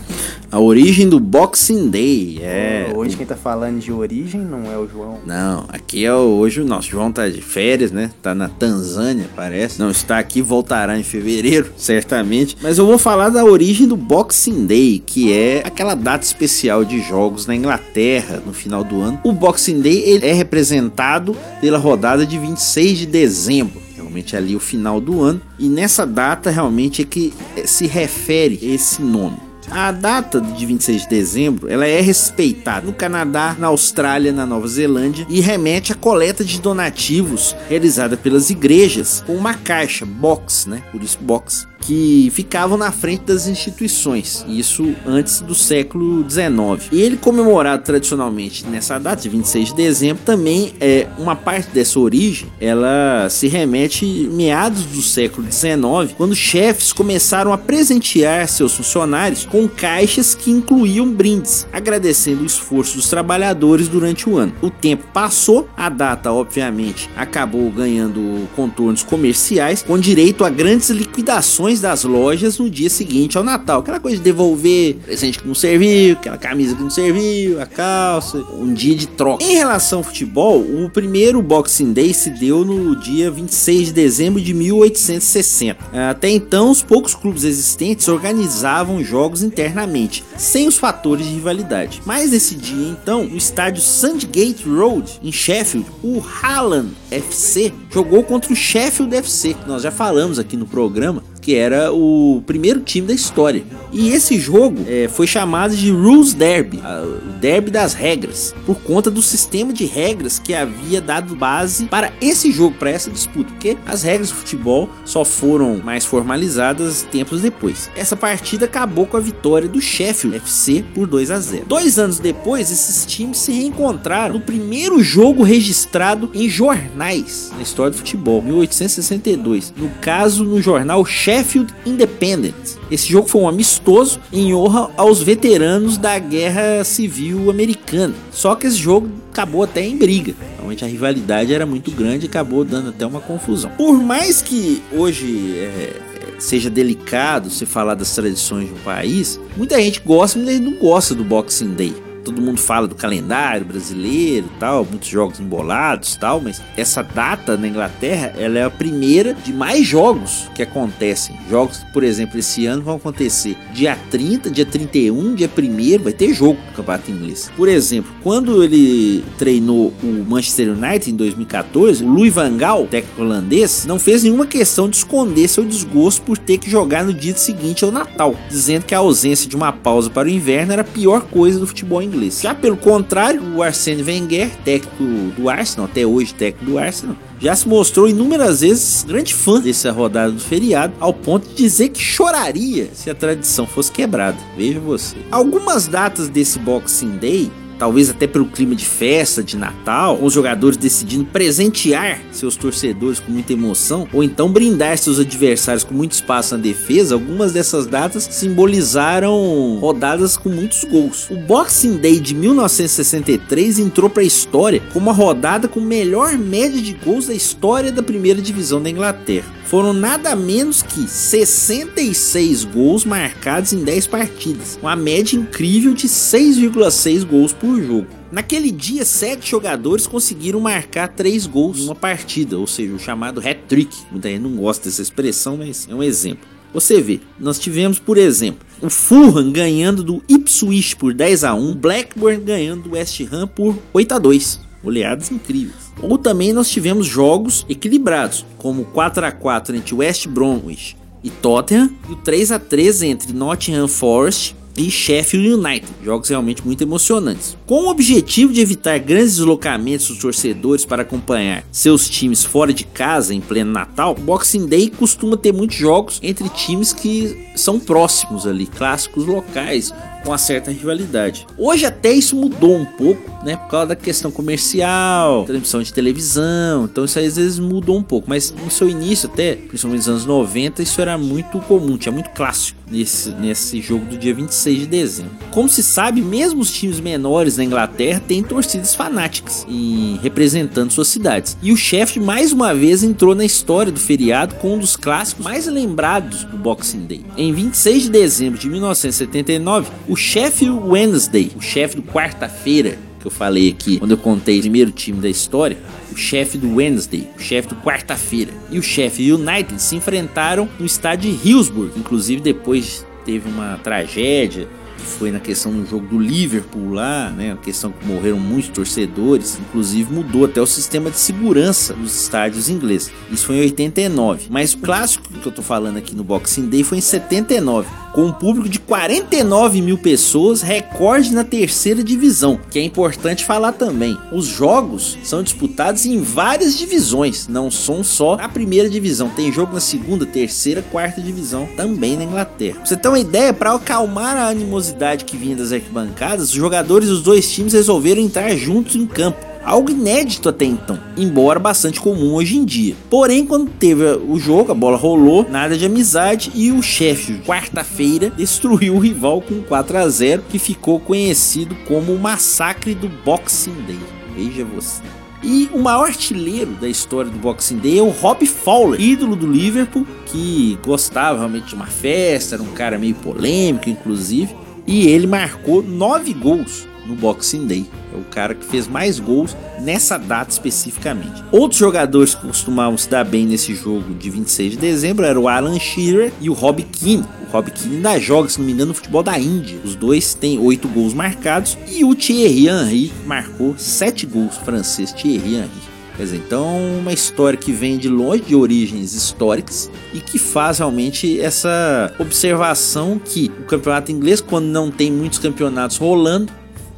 A origem do Boxing Day. É. Hoje quem tá falando de origem não é o João. Não, aqui é o, hoje o nosso João tá de férias, né? Tá na Tanzânia, parece. Não está aqui, voltará em fevereiro, certamente. Mas eu vou falar da origem do Boxing Day, que é aquela data especial de jogos na Inglaterra no final do ano. O Boxing Day ele é representado pela rodada de 26 de dezembro. Realmente ali o final do ano. E nessa data realmente é que se refere esse nome. A data de 26 de dezembro, ela é respeitada no Canadá, na Austrália, na Nova Zelândia e remete à coleta de donativos realizada pelas igrejas com uma caixa, box, né? Por isso box, que ficavam na frente das instituições, isso antes do século XIX. E ele comemorado tradicionalmente nessa data de 26 de dezembro, também é uma parte dessa origem, ela se remete meados do século XIX, quando chefes começaram a presentear seus funcionários com caixas que incluíam brindes, agradecendo o esforço dos trabalhadores durante o ano. O tempo passou, a data obviamente acabou ganhando contornos comerciais, com direito a grandes liquidações das lojas no dia seguinte ao Natal. Aquela coisa de devolver presente que não serviu, aquela camisa que não serviu, a calça, um dia de troca. Em relação ao futebol, o primeiro Boxing Day se deu no dia 26 de dezembro de 1860. Até então, os poucos clubes existentes organizavam jogos internamente, sem os fatores de rivalidade. Mas nesse dia, então, no estádio Sandgate Road, em Sheffield, o Hallam FC jogou contra o Sheffield FC, que nós já falamos aqui no programa, que era o primeiro time da história. E esse jogo é, foi chamado de Rules Derby, o derby das regras, por conta do sistema de regras que havia dado base para esse jogo, para essa disputa, porque as regras do futebol só foram mais formalizadas tempos depois. Essa partida acabou com a vitória do Sheffield FC por 2 a 0. Dois anos depois, esses times se reencontraram no primeiro jogo registrado em jornais na história do futebol, 1862. No caso, no jornal Sheffield Sheffield Independent. Esse jogo foi um amistoso em honra aos veteranos da Guerra Civil Americana. Só que esse jogo acabou até em briga. Realmente a rivalidade era muito grande e acabou dando até uma confusão. Por mais que hoje é, seja delicado se falar das tradições de um país, muita gente gosta, mas não gosta do Boxing Day todo mundo fala do calendário brasileiro tal, muitos jogos embolados tal, mas essa data na Inglaterra ela é a primeira de mais jogos que acontecem. Jogos por exemplo, esse ano vão acontecer dia 30, dia 31, dia 1 vai ter jogo no Campeonato Inglês. Por exemplo, quando ele treinou o Manchester United em 2014, o Louis van Gaal, técnico holandês, não fez nenhuma questão de esconder seu desgosto por ter que jogar no dia seguinte ao Natal, dizendo que a ausência de uma pausa para o inverno era a pior coisa do futebol inglês inglês. Já pelo contrário, o Arsene Wenger, técnico do Arsenal, até hoje técnico do Arsenal, já se mostrou inúmeras vezes grande fã dessa rodada do feriado, ao ponto de dizer que choraria se a tradição fosse quebrada. Veja você. Algumas datas desse Boxing Day talvez até pelo clima de festa, de Natal, os jogadores decidindo presentear seus torcedores com muita emoção, ou então brindar seus adversários com muito espaço na defesa, algumas dessas datas simbolizaram rodadas com muitos gols. O Boxing Day de 1963 entrou para a história como a rodada com melhor média de gols da história da primeira divisão da Inglaterra. Foram nada menos que 66 gols marcados em 10 partidas, uma média incrível de 6,6 gols por por jogo. Naquele dia, sete jogadores conseguiram marcar três gols numa partida, ou seja, o chamado hat-trick. Muita gente não gosta dessa expressão, mas é um exemplo. Você vê, nós tivemos, por exemplo, o Fulham ganhando do Ipswich por 10 a 1, Blackburn ganhando do West Ham por 8 a 2. Oleadas incríveis. Ou também nós tivemos jogos equilibrados, como 4 a 4 entre West Bromwich e Tottenham e o 3 a 3 entre Nottingham Forest e Sheffield United, jogos realmente muito emocionantes. Com o objetivo de evitar grandes deslocamentos dos torcedores para acompanhar seus times fora de casa em pleno Natal, Boxing Day costuma ter muitos jogos entre times que são próximos ali, clássicos locais, com uma certa rivalidade. Hoje até isso mudou um pouco, né? Por causa da questão comercial, transmissão de televisão, então isso às vezes mudou um pouco. Mas no seu início, até, principalmente nos anos 90, isso era muito comum, tinha muito clássico nesse, nesse jogo do dia 26 de dezembro. Como se sabe, mesmo os times menores na Inglaterra têm torcidas fanáticas em representando suas cidades. E o Sheffield mais uma vez entrou na história do feriado com um dos clássicos mais lembrados do Boxing Day. Em 26 de dezembro de 1979, o Sheffield Wednesday, o Sheffield quarta-feira, que eu falei aqui quando eu contei o primeiro time da história, o Sheffield Wednesday, o Sheffield quarta-feira e o Sheffield United se enfrentaram no estádio de Hillsborough, inclusive depois teve uma tragédia foi na questão do jogo do Liverpool lá, né? A questão que morreram muitos torcedores, inclusive mudou até o sistema de segurança nos estádios ingleses. Isso foi em 89. Mas o clássico que eu tô falando aqui no Boxing Day foi em 79, com um público de 49 mil pessoas, recorde na terceira divisão, que é importante falar também. Os jogos são disputados em várias divisões, não são só a primeira divisão. Tem jogo na segunda, terceira, quarta divisão também na Inglaterra. Pra você ter uma ideia, para acalmar a animosidade que vinha das arquibancadas, os jogadores dos dois times resolveram entrar juntos em campo. Algo inédito até então, embora bastante comum hoje em dia. Porém, quando teve o jogo, a bola rolou, nada de amizade e o chefe, quarta-feira, destruiu o rival com 4 a 0 que ficou conhecido como o massacre do Boxing Day. Veja você. E o maior artilheiro da história do Boxing Day é o Rob Fowler, ídolo do Liverpool, que gostava realmente de uma festa, era um cara meio polêmico, inclusive. E ele marcou nove gols no Boxing Day. É o cara que fez mais gols nessa data especificamente. Outros jogadores que costumavam se dar bem nesse jogo de 26 de dezembro eram o Alan Shearer e o Rob Keane. O Rob Keane ainda joga, se não me engano, no futebol da Índia. Os dois têm oito gols marcados e o Thierry Henry marcou sete gols, francês Thierry Henry. Quer dizer, então uma história que vem de longe de origens históricas e que faz realmente essa observação que o campeonato inglês, quando não tem muitos campeonatos rolando,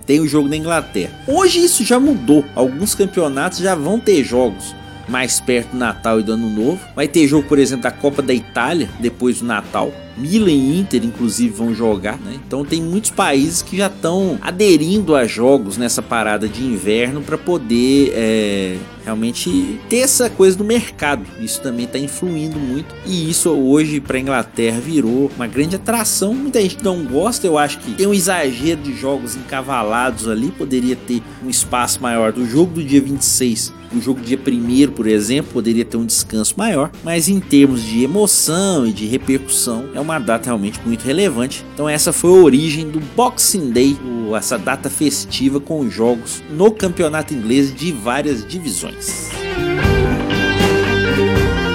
tem o jogo da Inglaterra. Hoje isso já mudou. Alguns campeonatos já vão ter jogos mais perto do Natal e do Ano Novo. Vai ter jogo, por exemplo, da Copa da Itália depois do Natal. Milan e Inter, inclusive, vão jogar, né? Então tem muitos países que já estão aderindo a jogos nessa parada de inverno para poder é, realmente ter essa coisa do mercado. Isso também está influindo muito e isso hoje para a Inglaterra virou uma grande atração. Muita gente não gosta, eu acho que tem um exagero de jogos encavalados ali, poderia ter um espaço maior do jogo do dia 26 o jogo dia 1 por exemplo, poderia ter um descanso maior, mas em termos de emoção e de repercussão, é uma data realmente muito relevante. Então, essa foi a origem do Boxing Day, essa data festiva com jogos no campeonato inglês de várias divisões.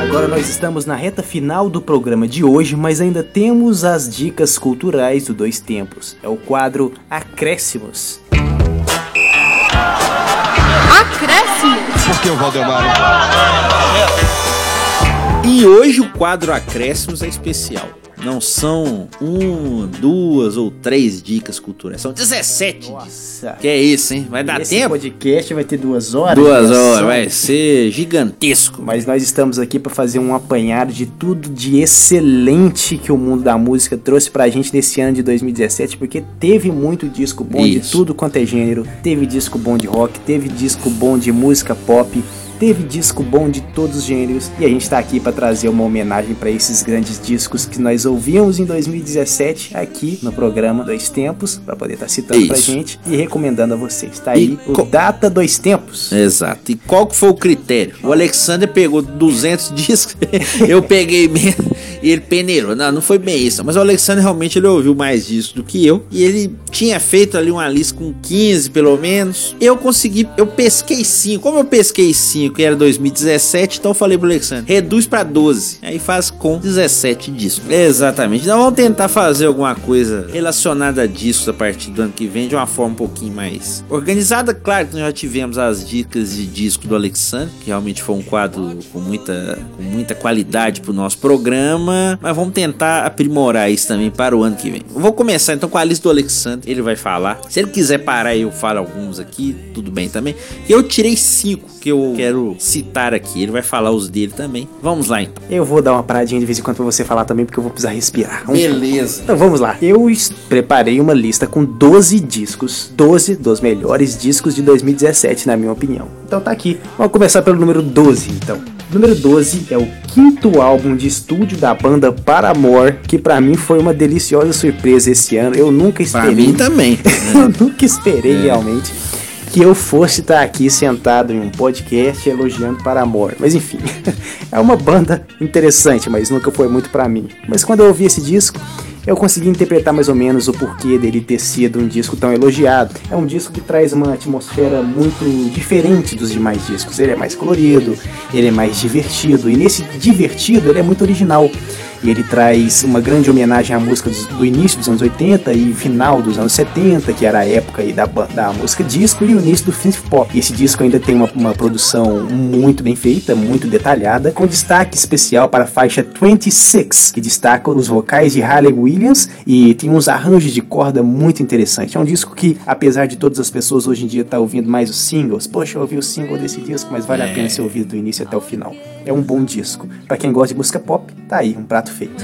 Agora nós estamos na reta final do programa de hoje, mas ainda temos as dicas culturais do Dois Tempos. É o quadro Acréscimos. Acréscimos? Por que o Valdemar? E hoje o quadro Acréscimos é especial. Não são um, duas ou três dicas culturais, são 17 Nossa. Que é isso, hein? Vai dar Esse tempo? podcast vai ter duas horas. Duas de horas, vai ser gigantesco. Mas nós estamos aqui para fazer um apanhado de tudo de excelente que o mundo da música trouxe pra gente nesse ano de 2017, porque teve muito disco bom de Isso. tudo quanto é gênero. Teve disco bom de rock, teve disco bom de música pop, teve disco bom de todos os gêneros. E a gente tá aqui para trazer uma homenagem para esses grandes discos que nós ouvimos em 2017 aqui no programa Dois Tempos, para poder estar citando pra Isso. gente e recomendando a vocês. Tá aí E o co- Data Dois Tempos. Exato. E qual que foi o critério? O Alexander pegou 200 discos, eu peguei menos e ele peneirou. Não, não foi bem isso. Mas o Alexander realmente ele ouviu mais discos do que eu. E ele tinha feito ali uma lista com 15 pelo menos. Eu consegui, eu pesquei 5. Como eu pesquei 5 que era 2017, então eu falei pro Alexander, reduz pra 12. Aí faz com 17 discos. Exatamente. Então vamos tentar fazer alguma coisa relacionada a discos a partir do ano que vem de uma forma um pouquinho mais organizada. Claro que nós já tivemos as dicas de disco do Alexander, que realmente foi um quadro com muita, com muita qualidade pro nosso programa. Mas vamos tentar aprimorar isso também para o ano que vem. Eu vou começar então com a lista do Alexander. Ele vai falar. Se ele quiser parar, eu falo alguns aqui. Tudo bem também. Eu tirei cinco que eu quero citar aqui. Ele vai falar os dele também. Vamos lá então. Eu vou dar uma paradinha de vez em quando pra você falar também, porque eu vou precisar respirar. Vamos- Beleza. Então vamos lá. Eu preparei uma lista com 12 discos, 12 dos melhores discos de 2017, na minha opinião. Então tá aqui. Vamos começar pelo número 12, então. Número 12 é o quinto álbum de estúdio da banda Paramore, que pra mim foi uma deliciosa surpresa esse ano. Eu nunca Pra esperei. mim também. eu nunca esperei realmente que eu fosse estar aqui sentado em um podcast elogiando Paramore. Mas enfim, é uma banda interessante, mas nunca foi muito pra mim. Mas quando eu ouvi esse disco, eu consegui interpretar mais ou menos o porquê dele ter sido um disco tão elogiado. É um disco que traz uma atmosfera muito diferente dos demais discos. Ele é mais colorido, ele é mais divertido, e nesse divertido ele é muito original. E ele traz uma grande homenagem à música do início dos anos 80 e final dos anos 70, que era a época aí da, da música disco, e o início do synth pop. E esse disco ainda tem uma, uma produção muito bem feita, muito detalhada, com destaque especial para a faixa 26, que destaca os vocais de Harley Williams e tem uns arranjos de corda muito interessantes. É um disco que, apesar de todas as pessoas hoje em dia estar ouvindo mais os singles, poxa, eu ouvi o single desse disco, mas vale a pena ser ouvido do início até o final. É um bom disco. Para quem gosta de música pop, tá aí, um prato feito.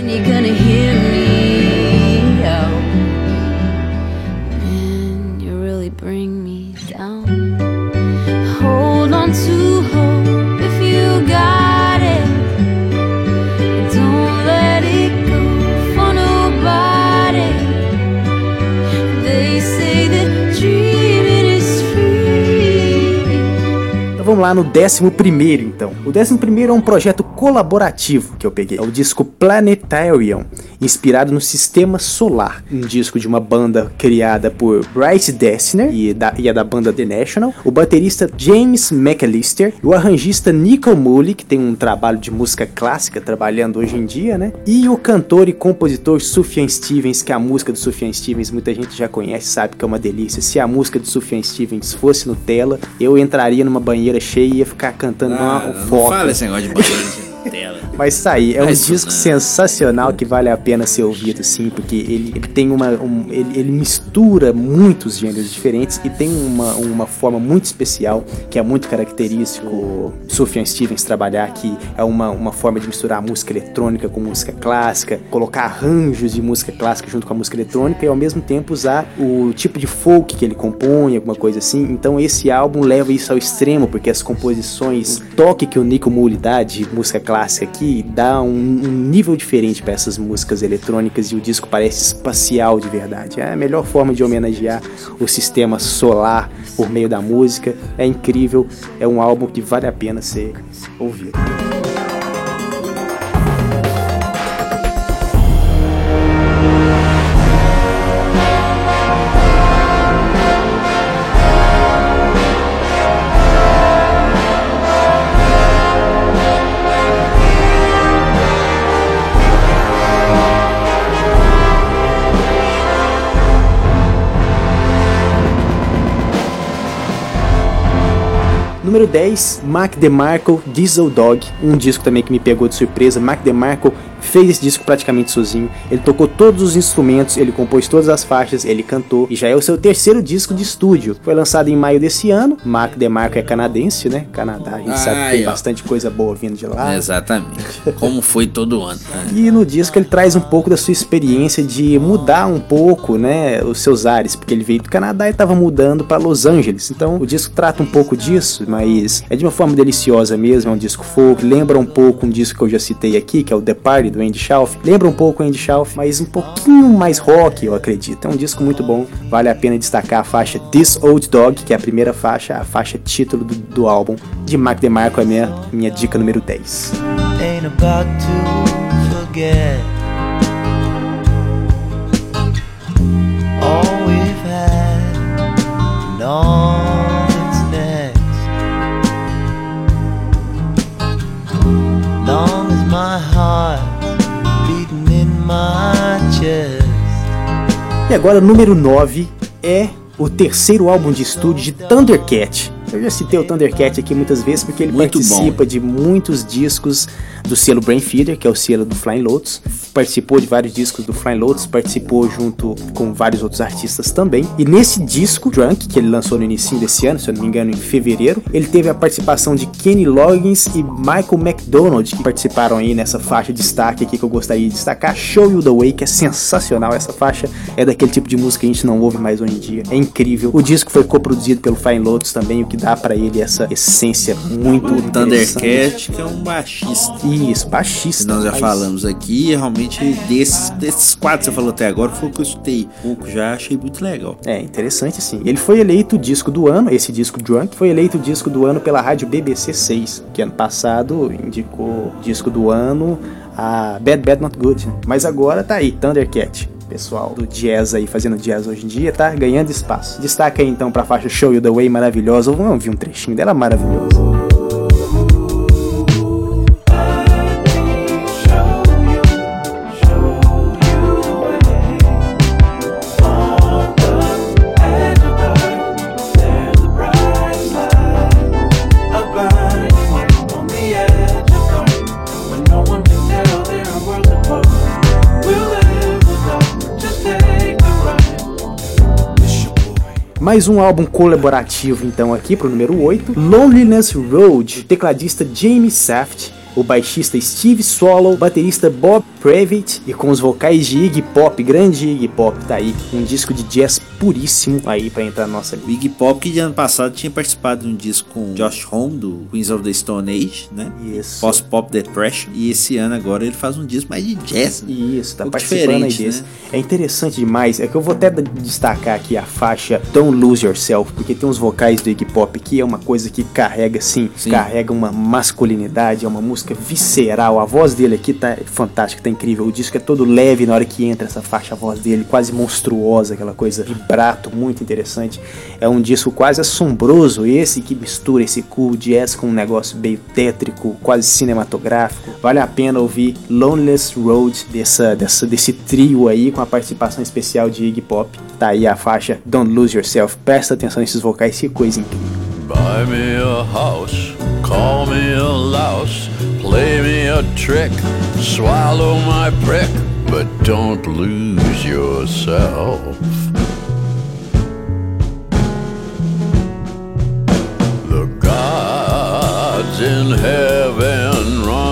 Vamos lá no 11 primeiro, então. O 11 primeiro é um projeto colaborativo que eu peguei. É o disco Planetarium, inspirado no Sistema Solar. Um disco de uma banda criada por Bryce Dessner e, da, e é da banda The National. O baterista James McAllister. O arranjista Nico Mully, que tem um trabalho de música clássica trabalhando hoje em dia, né? E o cantor e compositor Sufjan Stevens, que a música do Sufjan Stevens muita gente já conhece, sabe que é uma delícia. Se a música do Sufjan Stevens fosse Nutella, eu entraria numa banheira cheia e ia ficar cantando Ah, uma foto. fala esse negócio de de tela. Mas tá aí, é um Mas disco não. sensacional que vale a pena ser ouvido, sim, porque ele, ele tem uma. um- ele, ele mistura muitos gêneros diferentes e tem uma, uma forma muito especial que é muito característico Sufjan Stevens trabalhar, que é uma, uma forma de misturar música eletrônica com música clássica, colocar arranjos de música clássica junto com a música eletrônica e ao mesmo tempo usar o tipo de folk que ele compõe, alguma coisa assim. Então esse álbum leva isso ao extremo, porque as composições, o toque que o Nico Mully dá de música clássica aqui, dá um, um nível diferente para essas músicas eletrônicas e o disco parece espacial de verdade. É a melhor forma de homenagear o sistema solar por meio da música. É incrível, é um álbum que vale a pena ser ouvido. Número 10, Mac DeMarco, Diesel Dog, um disco também que me pegou de surpresa. Mac DeMarco fez esse disco praticamente sozinho. Ele tocou todos os instrumentos, ele compôs todas as faixas, ele cantou e já é o seu terceiro disco de estúdio. Foi lançado em maio desse ano. Mac DeMarco é canadense, né? Canadá, a gente sabe que tem ó. bastante coisa boa vindo de lá. Exatamente. Como foi todo ano. né? E no disco ele traz um pouco da sua experiência de mudar um pouco, né, os seus ares, porque ele veio do Canadá e estava mudando para Los Angeles. Então o disco trata um pouco disso, mas é de uma forma deliciosa mesmo, é um disco folk, lembra um pouco um disco que eu já citei aqui, que é o The Party do Andy Schauf. Lembra um pouco o Andy Schauf, mas um pouquinho mais rock, eu acredito. É um disco muito bom, vale a pena destacar a faixa This Old Dog, que é a primeira faixa, a faixa título do, do álbum de Mark DeMarco, é minha, minha dica número 10. ain't about to forget all we've had E agora, número 9 é o terceiro álbum de estúdio de Thundercat. Eu já citei o Thundercat aqui muitas vezes porque ele Muito participa de muitos discos do selo Brain Feeder, que é o selo do Flying Lotus. Participou de vários discos do Flying Lotus, participou junto com vários outros artistas também. E nesse disco, Drunk, que ele lançou no início desse ano, se eu não me engano, em fevereiro, ele teve a participação de Kenny Loggins e Michael McDonald, que participaram aí nessa faixa de destaque aqui que eu gostaria de destacar. Show You The Way, que é sensacional. Essa faixa é daquele tipo de música que a gente não ouve mais hoje em dia. É incrível. O disco foi coproduzido pelo Flying Lotus também, o que dá pra ele essa essência muito O. Thundercat, que é um baixista. Isso, baixista. Nós já falamos aqui, realmente desses, desses quatro que você falou até agora, foi o que eu escutei pouco já, achei muito legal. É, interessante sim. Ele foi eleito disco do ano, esse disco Drunk, foi eleito disco do ano pela rádio BBC 6, que ano passado indicou disco do ano a Bad Bad Not Good. né? Mas agora tá aí, Thundercat. Pessoal do jazz aí, fazendo jazz hoje em dia, tá ganhando espaço. Destaca aí então pra faixa Show You The Way, maravilhosa. Vamos ouvir um trechinho dela, maravilhosa. Mais um álbum colaborativo então aqui pro número 8, Loneliness Road, tecladista Jamie Saft o baixista Steve Swallow, o baterista Bob Previtt e com os vocais de Iggy Pop, grande Iggy Pop, tá aí, um disco de jazz puríssimo aí para entrar na nossa O Iggy Pop que de ano passado tinha participado de um disco com Josh Homme do Queens of the Stone Age, né? Isso. Post-Pop Depression e esse ano agora ele faz um disco mais de jazz. Né? Isso, tá Um participando aí desse. né? É interessante demais. É que eu vou até destacar aqui a faixa Don't Lose Yourself, porque tem uns vocais do Iggy Pop que é uma coisa que carrega, assim, Sim. carrega uma masculinidade, é uma música visceral. A voz dele aqui tá fantástica, tá incrível. O disco é todo leve na hora que entra essa faixa, a voz dele quase monstruosa, aquela coisa vibrato, muito interessante. É um disco quase assombroso esse que mistura esse cool jazz com um negócio meio tétrico, quase cinematográfico. Vale a pena ouvir Loneless Road dessa, dessa, desse trio aí com a participação especial de Iggy Pop. Tá aí a faixa Don't Lose Yourself. Presta atenção nesses vocais, que coisa incrível. Buy me a house, call me a louse, play me a trick, swallow my prick, but don't lose yourself. The gods in heaven run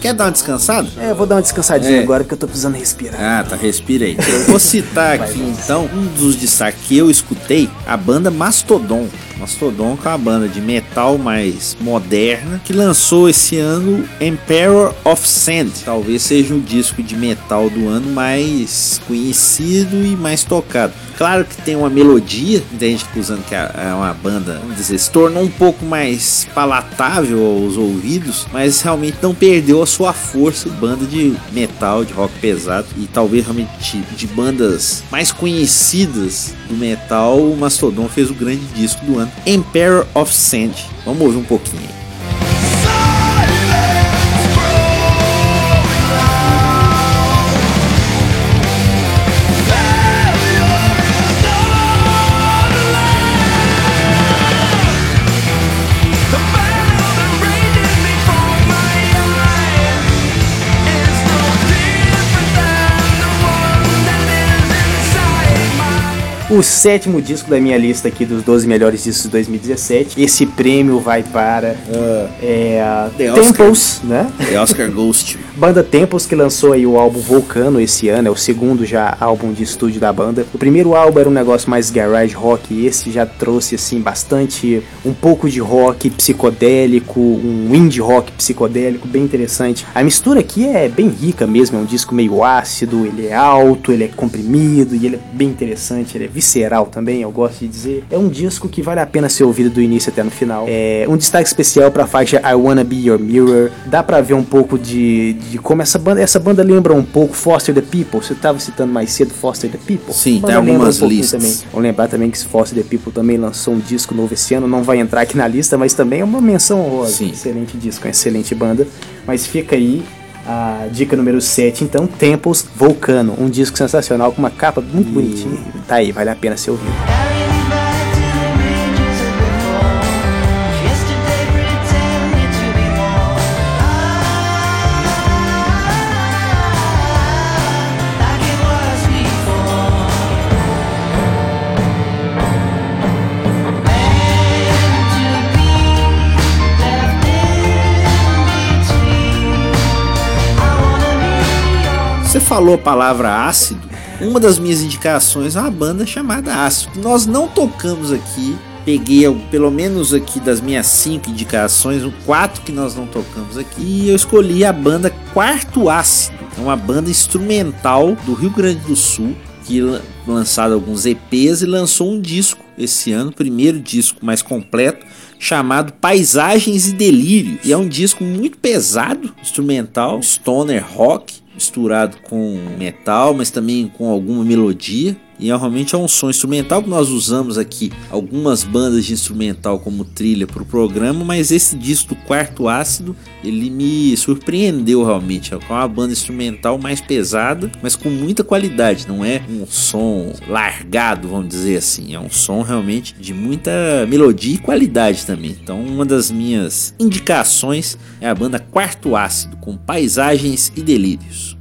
Quer dar uma descansada? É, eu vou dar uma descansadinha É. agora porque eu tô precisando respirar. Ah, tá, respira aí. Eu vou citar aqui então um dos destaques que eu escutei, a banda Mastodon. Mastodon que é uma banda de metal mais moderna que lançou esse ano Emperor of Sand. Talvez seja o disco de metal do ano mais conhecido e mais tocado. Claro que tem uma melodia, tem gente acusando que é é uma banda, vamos dizer, se tornou um pouco mais palatável aos ouvidos, mas realmente não perdeu a sua força, banda de metal, de rock pesado e talvez realmente de bandas mais conhecidas do metal, o Mastodon fez o grande disco do ano, Emperor of Sand. Vamos ouvir um pouquinho. O sétimo disco da minha lista aqui dos 12 melhores discos de 2017. Esse prêmio vai para é, a The Oscar. Temples, né? The Oscar Ghost. Banda Temples que lançou aí o álbum Volcano esse ano, é o segundo já álbum de estúdio da banda. O primeiro álbum era um negócio mais garage rock e esse já trouxe assim bastante um pouco de rock psicodélico, um indie rock psicodélico bem interessante. A mistura aqui é bem rica mesmo, é um disco meio ácido, ele é alto, ele é comprimido e ele é bem interessante, ele é visceral também, eu gosto de dizer. É um disco que vale a pena ser ouvido do início até no final. É um destaque especial para a faixa I Wanna Be Your Mirror. Dá pra ver um pouco de, de como essa banda, essa banda lembra um pouco Foster the People. Você estava citando mais cedo Foster the People. Sim, tem algumas pouquinho listas. Também. Vamos lembrar também que Foster the People também lançou um disco novo esse ano. Não vai entrar aqui na lista, mas também é uma menção honrosa. Sim. Excelente disco, uma excelente banda. Mas fica aí a dica número 7, então, Temples Volcano. Um disco sensacional com uma capa muito bonitinha. Tá aí, vale a pena ser ouvido. Falou a palavra ácido. Uma das minhas indicações é uma banda chamada Ácido. Nós não tocamos aqui. Peguei pelo menos aqui das minhas cinco indicações, quatro que nós não tocamos aqui. E eu escolhi a banda Quarto Ácido. É uma banda instrumental do Rio Grande do Sul que lan- lançado alguns EPs e lançou um disco esse ano, primeiro disco mais completo, chamado Paisagens e Delírios. E é um disco muito pesado, instrumental, stoner rock, misturado com metal, mas também com alguma melodia. E é, realmente é um som instrumental que nós usamos aqui algumas bandas de instrumental como trilha para o programa, mas esse disco do Quarto Ácido ele me surpreendeu realmente. É uma banda instrumental mais pesada, mas com muita qualidade. Não é um som largado, vamos dizer assim. É um som realmente de muita melodia e qualidade também. Então, uma das minhas indicações é a banda Quarto Ácido com Paisagens e Delírios.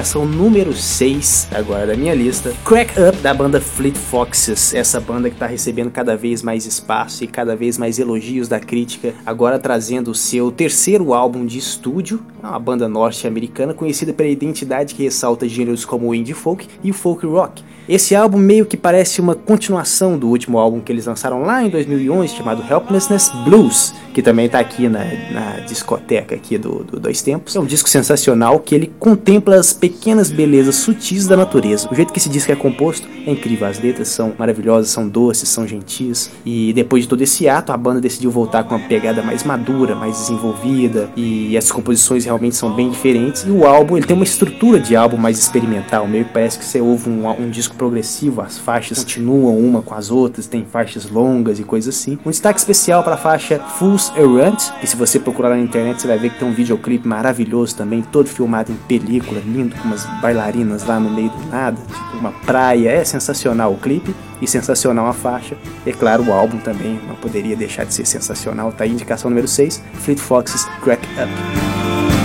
Indicação número 6 agora da minha lista. Crack Up da banda Fleet Foxes, essa banda que está recebendo cada vez mais espaço e cada vez mais elogios da crítica, agora trazendo o seu terceiro álbum de estúdio, é uma banda norte-americana conhecida pela identidade que ressalta gêneros como indie folk e folk rock. Esse álbum meio que parece uma continuação do último álbum que eles lançaram lá em 2011, chamado Helplessness Blues, que também está aqui na, na, discoteca aqui do, do, Dois Tempos. É um disco sensacional que ele contempla as pequenas belezas sutis da natureza. O jeito que esse disco é composto é incrível, as letras são maravilhosas, são doces, são gentis. E depois de todo esse ato, a banda decidiu voltar com uma pegada mais madura, mais desenvolvida, e as composições realmente são bem diferentes. E o álbum, ele tem uma estrutura de álbum mais experimental, meio que parece que você ouve um, um disco progressivo, as faixas continuam uma com as outras, tem faixas longas e coisas assim. Um destaque especial para a faixa Fools Errant, que se você procurar na internet você vai ver que tem um videoclipe maravilhoso também, todo filmado em película, lindo, com umas bailarinas lá no meio do nada, tipo uma praia, é sensacional o clipe e sensacional a faixa. E claro, o álbum também não poderia deixar de ser sensacional. Tá aí indicação número 6, Fleet Foxes Crack Up.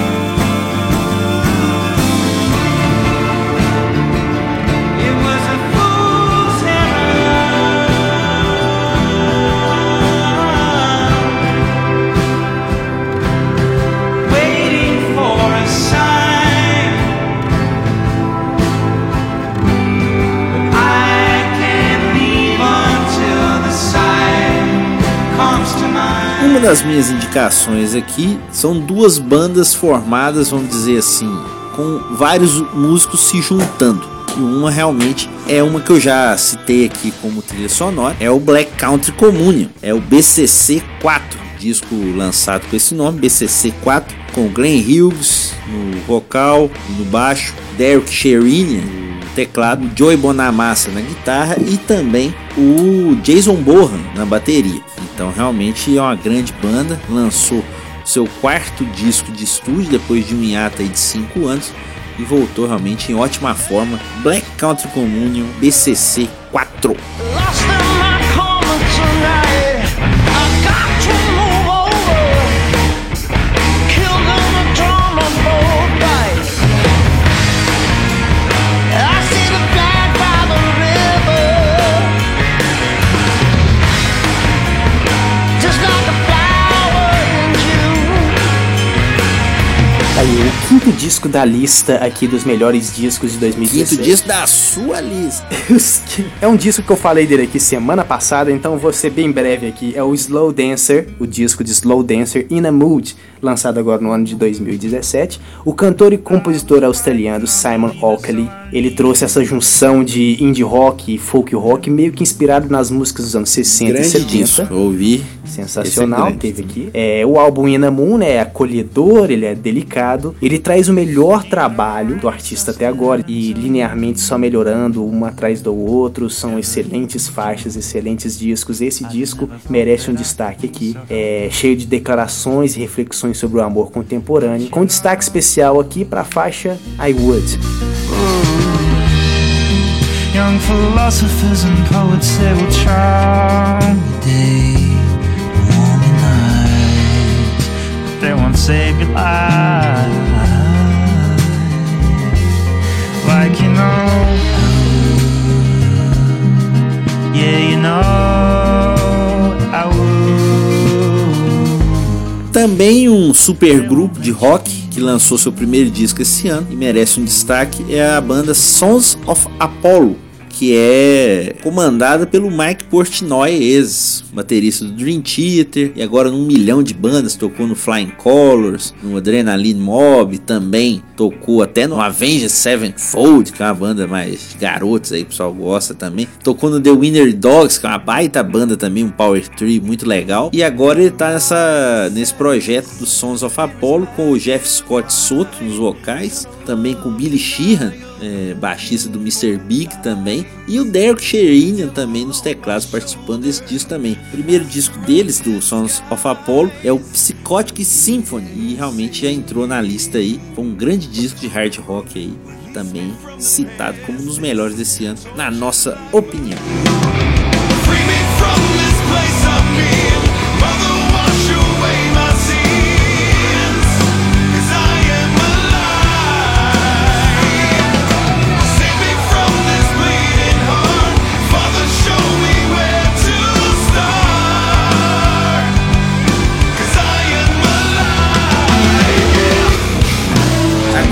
Das minhas indicações aqui são duas bandas formadas, vamos dizer assim, com vários músicos se juntando. E uma realmente é uma que eu já citei aqui como trilha sonora, é o Black Country Communion, é o BCC 4, disco lançado com esse nome, BCC 4, com Glenn Hughes no vocal e no baixo, Derek Sherinian teclado, Joey Bonamassa na guitarra e também o Jason Bohan na bateria. Então realmente é uma grande banda, lançou seu quarto disco de estúdio depois de um hiato de 5 anos e voltou realmente em ótima forma. Black Country Communion BCC 4. Aí o quinto disco da lista aqui dos melhores discos de 2016. Quinto disco da sua lista. é um disco que eu falei dele aqui semana passada, então vou ser bem breve aqui. É o Slow Dancer, o disco de Slow Dancer In a Mood, lançado agora no ano de 2017. O cantor e compositor australiano Simon Oakley, ele trouxe essa junção de indie rock e folk rock meio que inspirado nas músicas dos anos 60 Grande e 70. Disco, ouvi. Sensacional, é teve aqui. É, o álbum In a Moon é acolhedor, ele é delicado ele traz o melhor trabalho do artista até agora e linearmente só melhorando um atrás do outro. São excelentes faixas, excelentes discos. Esse disco merece um destaque aqui, é cheio de declarações e reflexões sobre o amor contemporâneo, com destaque especial aqui para a faixa I Would. Young philosophers and poets say we'll charm day, warm night, they won't say goodbye. like you know. Yeah, you know. I Também um super grupo de rock que lançou seu primeiro disco esse ano e merece um destaque é a banda Sons of Apollo que é comandada pelo Mike Portnoy, ex-baterista do Dream Theater, e agora num milhão de bandas, tocou no Flying Colors, no Adrenaline Mob, também tocou até no Avenged Sevenfold, que é uma banda mais garotos aí, o pessoal gosta também. Tocou no The Winner Dogs, que é uma baita banda também, um power tree muito legal. E agora ele tá nessa, nesse projeto do Sons of Apollo com o Jeff Scott Soto nos vocais, também com o Billy Sheehan é, baixista do Mr. Big também, e o Derek Sherinian também nos teclados participando desse disco também. O primeiro disco deles, do Sons of Apollo, é o Psychotic Symphony, e realmente já entrou na lista aí, foi um grande disco de hard rock aí, também citado como um dos melhores desse ano, na nossa opinião.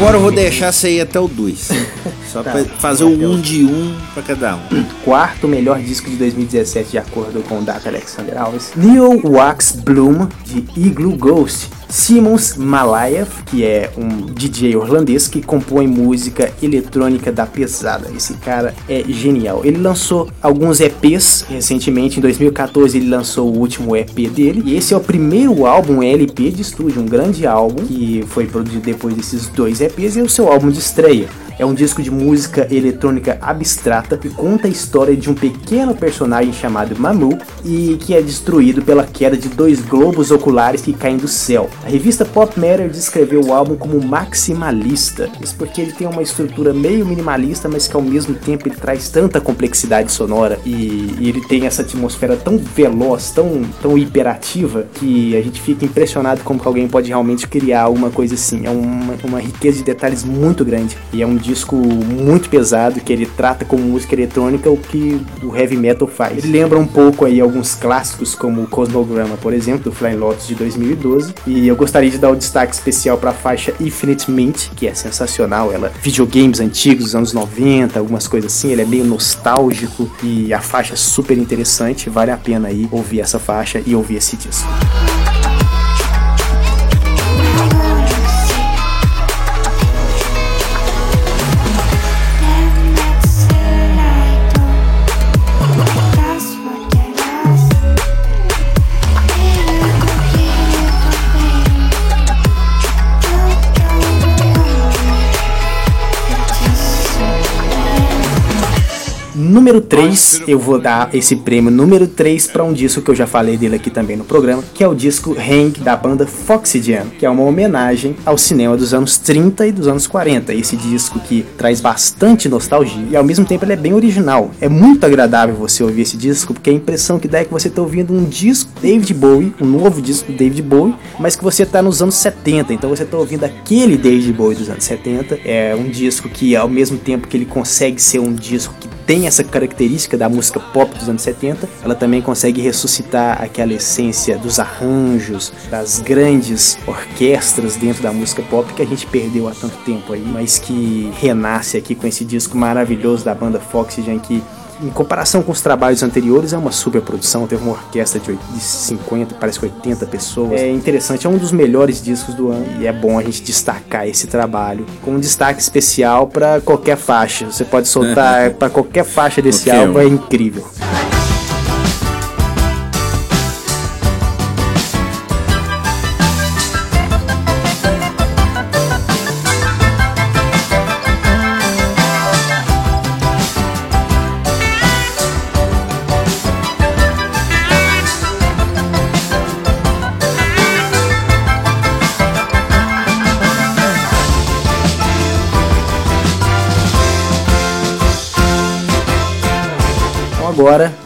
Agora eu vou deixar sair até o 2. Só Tá. pra fazer o um de um pra cada um. Quarto melhor disco de 2017, de acordo com o Data Alexander Alves. Neil Wax Bloom, de Igloo Ghost. Simons Malayev, que é um DJ holandês que compõe música eletrônica da pesada. Esse cara é genial. Ele lançou alguns EPs recentemente, em 2014 ele lançou o último EP dele. E esse é o primeiro álbum LP de estúdio, um grande álbum que foi produzido depois desses dois EPs e é o seu álbum de estreia. É um disco de música eletrônica abstrata que conta a história de um pequeno personagem chamado Mamu e que é destruído pela queda de dois globos oculares que caem do céu. A revista Pop Matter descreveu o álbum como maximalista, isso porque ele tem uma estrutura meio minimalista, mas que ao mesmo tempo ele traz tanta complexidade sonora e, e ele tem essa atmosfera tão veloz, tão, tão hiperativa que a gente fica impressionado como que alguém pode realmente criar uma coisa assim. É uma, uma riqueza de detalhes muito grande e é um disco muito pesado que ele trata como música eletrônica o que o heavy metal faz. Ele lembra um pouco aí alguns clássicos como o Cosmograma, por exemplo, do Flying Lotus de 2012. E eu gostaria de dar um destaque especial para a faixa Infinite Mint, que é sensacional. Ela videogames antigos dos anos 90, algumas coisas assim. Ele é meio nostálgico e a faixa é super interessante. Vale a pena aí ouvir essa faixa e ouvir esse disco. Número 3, eu vou dar esse prêmio número 3 para um disco que eu já falei dele aqui também no programa, que é o disco Hank da banda Foxygen, que é uma homenagem ao cinema dos anos 30 e dos anos 40. Esse disco que traz bastante nostalgia e ao mesmo tempo ele é bem original. É muito agradável você ouvir esse disco, porque a impressão que dá é que você está ouvindo um disco David Bowie, um novo disco do David Bowie, mas que você está nos anos 70, então você está ouvindo aquele David Bowie dos anos 70. É um disco que ao mesmo tempo que ele consegue ser um disco que tem essa característica da música pop dos anos 70, ela também consegue ressuscitar aquela essência dos arranjos, das grandes orquestras dentro da música pop que a gente perdeu há tanto tempo aí, mas que renasce aqui com esse disco maravilhoso da banda Foxygen que em comparação com os trabalhos anteriores, é uma super produção. Teve uma orquestra de 50, parece que 80 pessoas. É interessante, é um dos melhores discos do ano e é bom a gente destacar esse trabalho com um destaque especial para qualquer faixa. Você pode soltar para qualquer faixa desse Qualquer álbum, um. é incrível.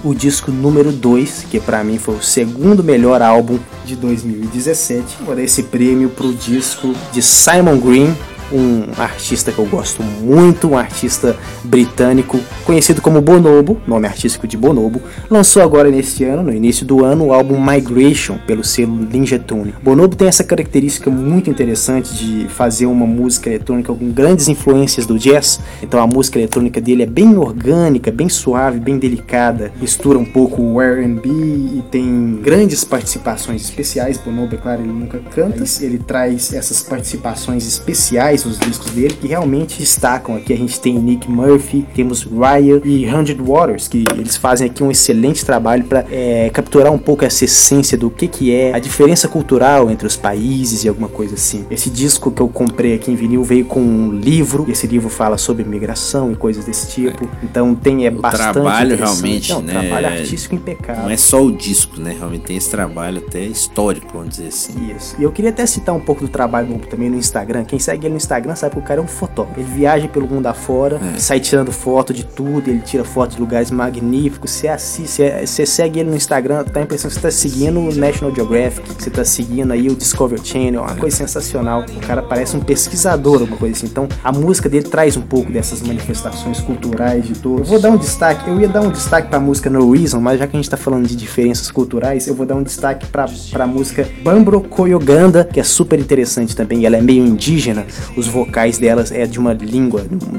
O disco número 2, que pra mim foi o segundo melhor álbum de 2017. Vou dar esse prêmio pro disco de Simon Green, um artista que eu gosto muito, um artista britânico conhecido como Bonobo, nome artístico de Bonobo, lançou agora neste ano, no início do ano, o álbum Migration pelo selo Ninja Tune. Bonobo tem essa característica muito interessante de fazer uma música eletrônica com grandes influências do jazz. Então a música eletrônica dele é bem orgânica, bem suave, bem delicada, mistura um pouco o R&B e tem grandes participações especiais. Bonobo, é claro, ele nunca canta, ele traz essas participações especiais nos discos dele que realmente destacam. Aqui a gente tem Nick Murphy, temos Ryan e Hundred Waters, que eles fazem aqui um excelente trabalho para capturar um pouco essa essência do que, que é a diferença cultural entre os países e alguma coisa assim. Esse disco que eu comprei aqui em vinil veio com um livro, e esse livro fala sobre migração e coisas desse tipo. Então tem é O bastante trabalho realmente, Não, né? trabalho artístico impecável. Não é só o disco, né? Realmente tem esse trabalho até histórico, vamos dizer assim. Isso. E eu queria até citar um pouco do trabalho do- também no Instagram. Quem segue ele no Instagram sabe que o cara é um fotógrafo. Ele viaja pelo mundo afora, É. sai tirando foto de tudo, ele tira foto de lugares magníficos. Você assiste, você, você segue ele no Instagram, tá a impressão que você tá seguindo o National Geographic, você tá seguindo aí o Discovery Channel, uma coisa sensacional. O cara parece um pesquisador, alguma coisa assim. Então a música dele traz um pouco dessas manifestações culturais de todos. Eu vou dar um destaque, eu ia dar um destaque pra música No Reason, mas já que a gente tá falando de diferenças culturais, eu vou dar um destaque pra, pra música Bambro Koyoganda, que é super interessante também. Ela é meio indígena. Os vocais delas é de uma língua, de um,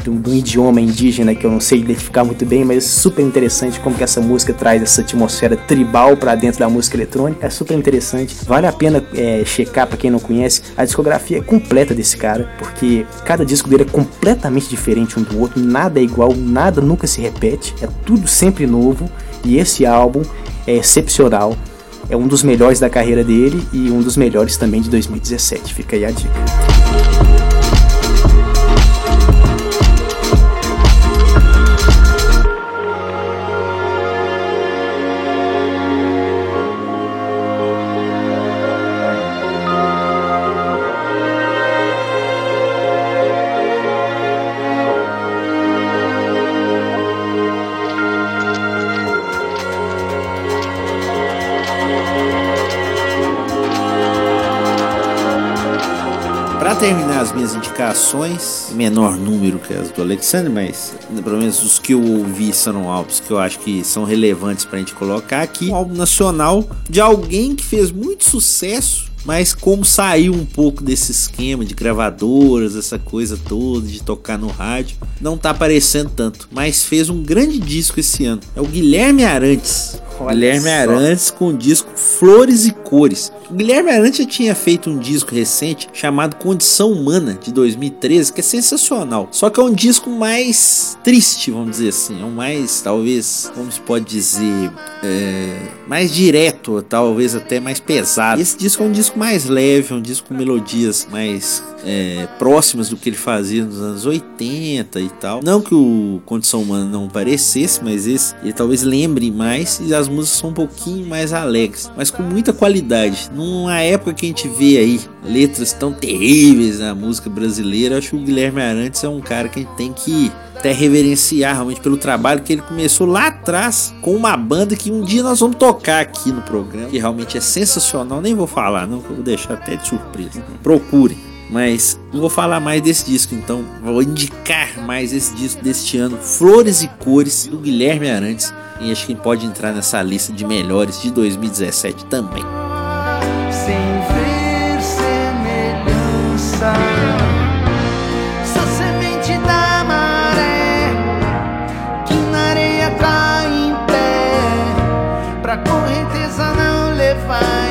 de, um, de um, idioma indígena que eu não sei identificar muito bem, mas é super interessante como que essa música traz essa atmosfera tribal para dentro da música eletrônica. É super interessante, vale a pena é, checar para quem não conhece a discografia completa desse cara, porque cada disco dele é completamente diferente um do outro, nada é igual, nada nunca se repete, é tudo sempre novo e esse álbum é excepcional. É um dos melhores da carreira dele e um dos melhores também de 2017. Fica aí a dica. Terminar as minhas indicações, menor número que as do Alexandre, mas pelo menos os que eu ouvi são álbuns que eu acho que são relevantes pra gente colocar aqui. Um álbum nacional de alguém que fez muito sucesso mas como saiu um pouco desse esquema de gravadoras, essa coisa toda de tocar no rádio, não tá aparecendo tanto, mas fez um grande disco esse ano. É o Guilherme Arantes. Olha Guilherme só. Arantes com o disco Flores e Cores. O Guilherme Arantes já tinha feito um disco recente chamado Condição Humana de 2013, que é sensacional. Só que é um disco mais triste, vamos dizer assim. É um mais, talvez, como se pode dizer, é, mais direto, talvez até mais pesado. Esse disco é um disco mais leve, é um disco com melodias mais é, próximas do que ele fazia nos anos 80 e tal. Não que o Condição Humana não parecesse, mas esse ele talvez lembre mais e as músicas são um pouquinho mais alegres, mas com muita qualidade. Numa época que a gente vê aí letras tão terríveis na música brasileira, acho que o Guilherme Arantes é um cara que a gente tem que até reverenciar realmente pelo trabalho que ele começou lá atrás com uma banda que um dia nós vamos tocar aqui no programa, que realmente é sensacional. Nem vou falar, não, vou deixar até de surpresa. Procurem. Mas não vou falar mais desse disco, então vou indicar mais esse disco deste ano, Flores e Cores, do Guilherme Arantes. E acho que pode entrar nessa lista de melhores de 2017 também. Sem ver semelhança. correnteza não levar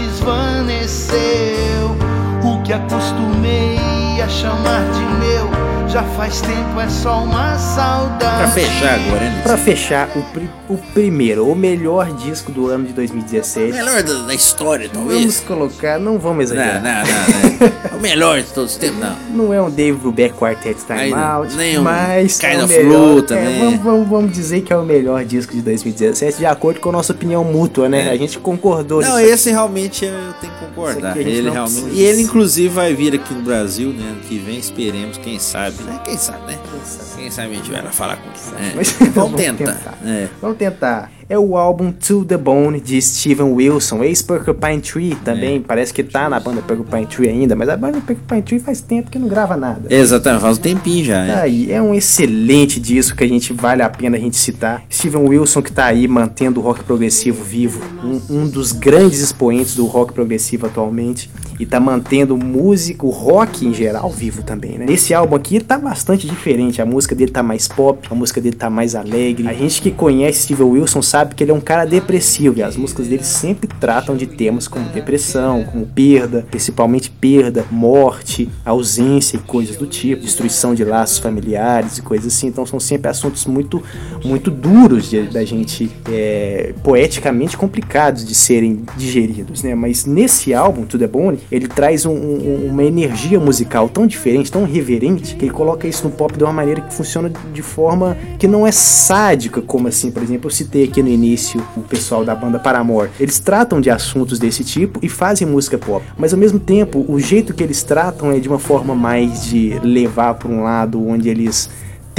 se esvaneceu. O que acostumei a chamar de meu já faz tempo, é só uma saudade. Pra fechar agora, né? Pra fechar, o, pri o primeiro, o melhor disco do ano de 2016. Melhor da, da história, talvez. Vamos colocar, não vamos exagerar. Não, não, não. é o melhor de todos os tempos, não. Não é um Dave Brubeck Quartet Time Out, nem um mas. Kind é o of Blue também. É, vamos, vamos, vamos, dizer que é o melhor disco de 2017, de acordo com a nossa opinião mútua, né? É. A gente concordou Não, esse realmente eu tenho que concordar. Ele realmente. E ele, inclusive, vai vir aqui no Brasil, né? Ano que vem, esperemos, quem sabe né? Quem sabe, né? Quem sabe, Quem sabe a gente vai lá falar com ele. É. Mas, vamos, tentar. tentar. É. Vamos tentar é o álbum To The Bone de Steven Wilson, ex-Porcupine Tree também, é. parece que tá na banda Porcupine Tree ainda, mas a banda Porcupine Tree faz tempo que não grava nada. Exatamente, faz um tempinho já. É. Aí, é um excelente disco que a gente vale a pena a gente citar. Steven Wilson que tá aí mantendo o rock progressivo vivo, um, um dos grandes expoentes do rock progressivo atualmente e tá mantendo música, o rock em geral vivo também, né? Esse álbum aqui tá bastante diferente, a música dele tá mais pop, a música dele tá mais alegre. A gente que conhece Steven Wilson sabe sabe que ele é um cara depressivo e as músicas dele sempre tratam de temas como depressão, como perda, principalmente perda, morte, ausência e coisas do tipo, destruição de laços familiares e coisas assim. Então são sempre assuntos muito, muito duros de, da gente, é, poeticamente complicados de serem digeridos, né? Mas nesse álbum, To The Bone, ele traz um, um, uma energia musical tão diferente, tão reverente, que ele coloca isso no pop de uma maneira que funciona de forma que não é sádica, como assim, por exemplo, eu citei aqui no início o pessoal da banda Paramore. Eles tratam de assuntos desse tipo e fazem música pop, mas ao mesmo tempo o jeito que eles tratam é de uma forma mais de levar para um lado onde eles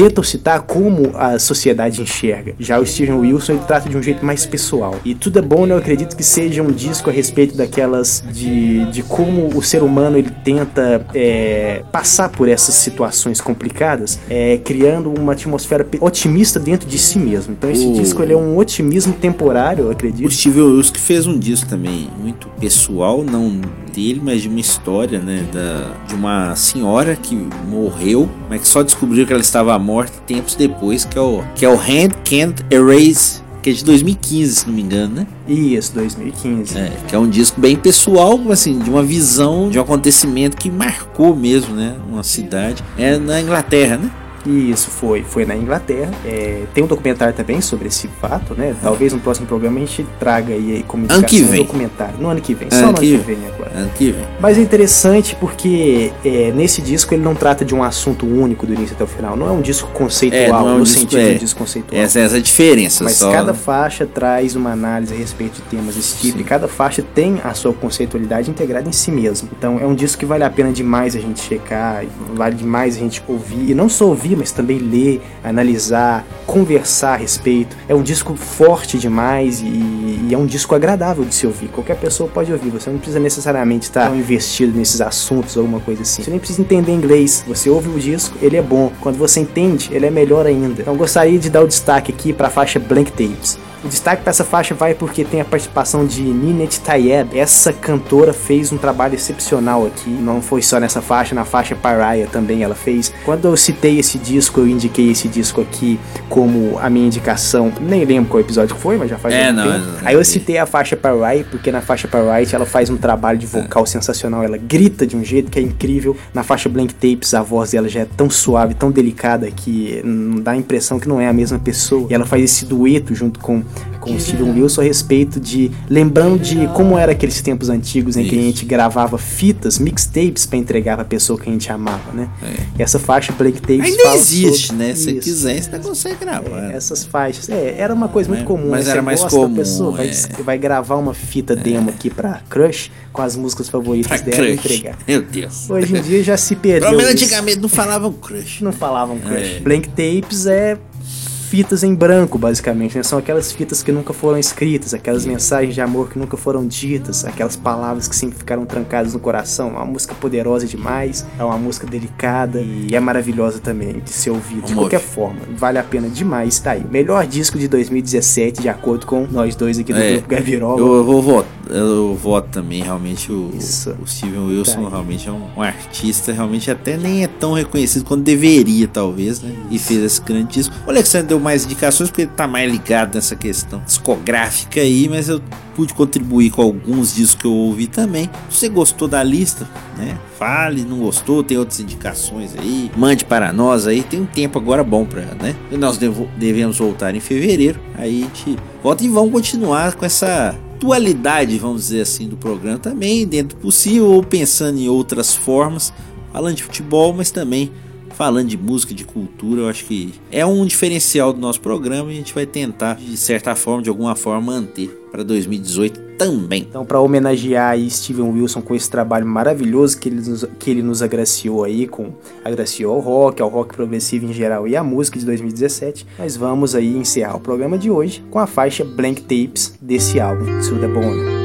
tentam citar como a sociedade enxerga. Já o Steven Wilson ele trata de um jeito mais pessoal. E tudo é bom, né? Eu acredito que seja um disco a respeito daquelas de, de como o ser humano ele tenta é, passar por essas situações complicadas, é, criando uma atmosfera otimista dentro de si mesmo. Então esse O- disco ele é um otimismo temporário, eu acredito. O Steve Wilson que fez um disco também muito pessoal, não dele, mas de uma história, né? Da, de uma senhora que morreu, mas que só descobriu que ela estava morta tempos depois, que é o, que é o Hand Can't Erase, que é de 2015, se não me engano, né? Isso, 2015. É, que é um disco bem pessoal, assim, de uma visão de um acontecimento que marcou mesmo, né? Uma cidade. É na Inglaterra, né? E isso foi, foi na Inglaterra. É, tem um documentário também sobre esse fato, né? Talvez no próximo programa a gente traga aí como Ano que indicação um vem. documentário. No ano que vem, Ano só no ano que vem. vem agora. Ano que vem. Mas é interessante porque é, nesse disco ele não trata de um assunto único do início até o final. Não é um disco conceitual, É, é um no disco- sentido é. de um disco conceitual. Essa, essa é a diferença. Mas só, cada né? faixa traz uma análise a respeito de temas desse tipo, e cada faixa tem a sua conceitualidade integrada em si mesmo. Então é um disco que vale a pena demais a gente checar, vale demais a gente ouvir, e não só ouvir, mas também ler, analisar, conversar a respeito. É um disco forte demais e, e é um disco agradável de se ouvir. Qualquer pessoa pode ouvir, você não precisa necessariamente estar tão investido nesses assuntos ou alguma coisa assim. Você nem precisa entender inglês. Você ouve o disco, ele é bom. Quando você entende, ele é melhor ainda. Então gostaria de dar o destaque aqui para a faixa Blank Tapes. O destaque para essa faixa vai porque tem a participação de Ninette Tayeb. Essa cantora fez um trabalho excepcional aqui. Não foi só nessa faixa, na faixa Pariah também ela fez. Quando eu citei esse disco, eu indiquei esse disco aqui como a minha indicação. Nem lembro qual episódio foi, mas já faz É, um não, tempo. não, não. Aí eu citei a faixa Pariah porque na faixa Pariah ela faz um trabalho de vocal sensacional. Ela grita de um jeito que é incrível. Na faixa Blank Tapes a voz dela já é tão suave, tão delicada que hum, dá a impressão que não é a mesma pessoa. E ela faz esse dueto junto com com o Steven Wilson a respeito de lembrando de como era aqueles tempos antigos em que a Isso. gente gravava fitas, mixtapes pra entregar pra pessoa que a gente amava, né? É. E essa faixa Blank Tapes Ainda existe, sobre né? Se isso. quiser, você consegue gravar. É, essas faixas. É, era uma coisa muito É, comum. mas né? era Você mais gosta da comum, pessoa, vai, é. vai gravar uma fita demo aqui pra Crush com as músicas favoritas Pra dela e crush. entregar. Meu Deus. Hoje em dia já se perdeu. Pelo menos isso. antigamente não falavam crush. não falavam crush. É. Blank tapes é fitas em branco, basicamente, né? São aquelas fitas que nunca foram escritas, aquelas mensagens de amor que nunca foram ditas, aquelas palavras que sempre ficaram trancadas no coração. É uma música poderosa demais, é uma música delicada e é maravilhosa também de ser ouvida. De qualquer forma, vale a pena demais. Tá aí, melhor disco de 2017, de acordo com nós dois aqui do É, Grupo Gabiroba. Eu, eu vou votar, eu voto também, realmente o, Isso. o Steven Wilson Tá. realmente é um, um artista, realmente até nem é tão reconhecido quanto deveria, talvez, né? E fez esse grande disco. O Alexandre deu mais indicações porque ele tá mais ligado nessa questão discográfica aí, mas eu pude contribuir com alguns discos que eu ouvi também. Se você gostou da lista, né? Fale, não gostou, tem outras indicações aí, mande para nós aí. Tem um tempo agora bom para, né? E nós devemos voltar em fevereiro. Aí a gente volta e vamos continuar com essa dualidade, vamos dizer assim, do programa também, dentro do possível, ou pensando em outras formas, falando de futebol, mas também falando de música, de cultura, eu acho que é um diferencial do nosso programa e a gente vai tentar, de certa forma, de alguma forma, manter para 2018 também. Então, para homenagear aí Steven Wilson com esse trabalho maravilhoso que ele, nos, que ele nos agraciou aí, com agraciou ao rock, ao rock progressivo em geral e à música de 2017, nós vamos aí encerrar o programa de hoje com a faixa Blank Tapes desse álbum, To The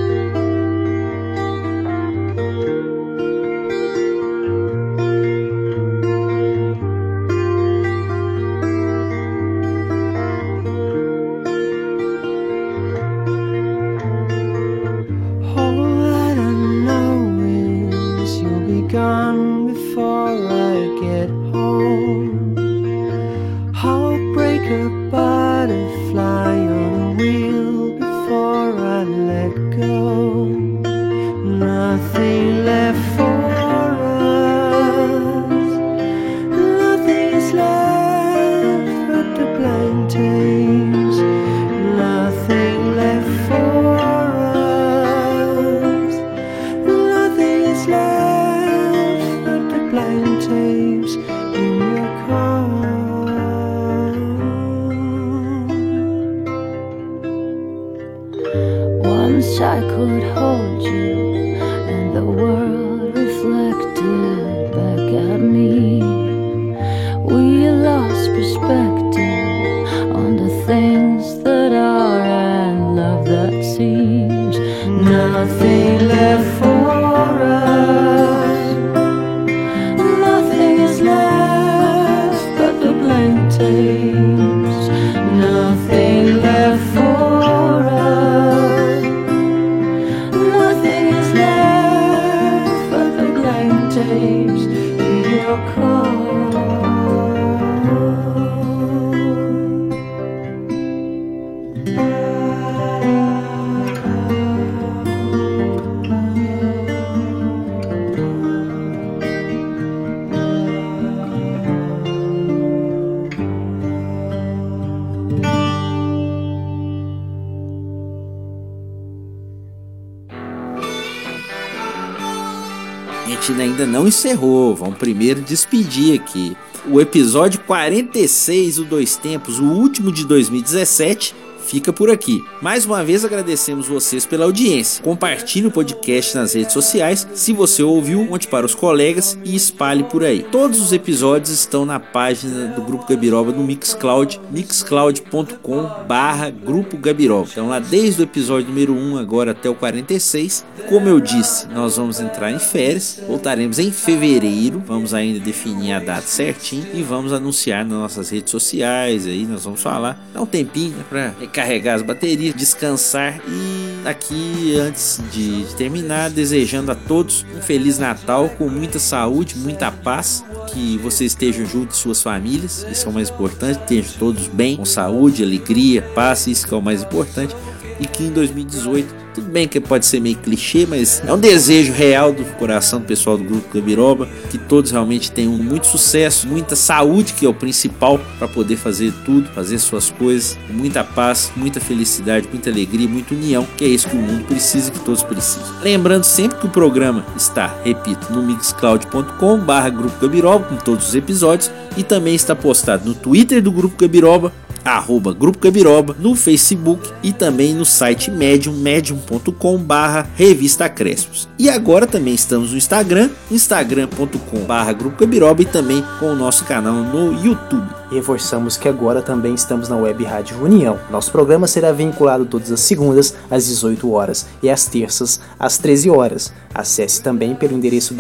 encerrou. Vamos primeiro despedir aqui. O episódio 46, o Dois Tempos, o último de 2017, fica por aqui. Mais uma vez agradecemos vocês pela audiência. Compartilhe o podcast nas redes sociais. Se você ouviu, conte para os colegas e espalhe por aí. Todos os episódios estão na página do Grupo Gabiroba no Mixcloud, mixcloud.com barra Grupo Gabiroba. Então lá desde o episódio número 1 agora até o 46. Como eu disse, nós vamos entrar em férias. Voltaremos em fevereiro. Vamos ainda definir a data certinho e vamos anunciar nas nossas redes sociais aí. Nós vamos falar. Dá um tempinho né, para carregar as baterias, descansar e aqui antes de terminar, desejando a todos um feliz Natal com muita saúde, muita paz, que vocês estejam junto de suas famílias, isso é o mais importante, estejam todos bem, com saúde, alegria, paz, isso que é o mais importante e que em 2018 tudo bem que pode ser meio clichê, mas é um desejo real do coração do pessoal do grupo Gabiroba que todos realmente tenham muito sucesso, muita saúde, que é o principal para poder fazer tudo, fazer suas coisas, muita paz, muita felicidade, muita alegria, muita união, que é isso que o mundo precisa, que todos precisam. Lembrando sempre que o programa está, repito, no mixcloud.com/barra Grupo Gabiroba com todos os episódios e também está postado no Twitter do Grupo Gabiroba arroba Grupo Gabiroba, no Facebook e também no site Medium, medium.com barra Revista Crespos. E agora também estamos no Instagram, instagram.com barra Grupo Gabiroba e também com o nosso canal no YouTube. Reforçamos que agora também estamos na Web Rádio União. Nosso programa será vinculado todas as segundas às 18 horas e às terças às 13 horas. Acesse também pelo endereço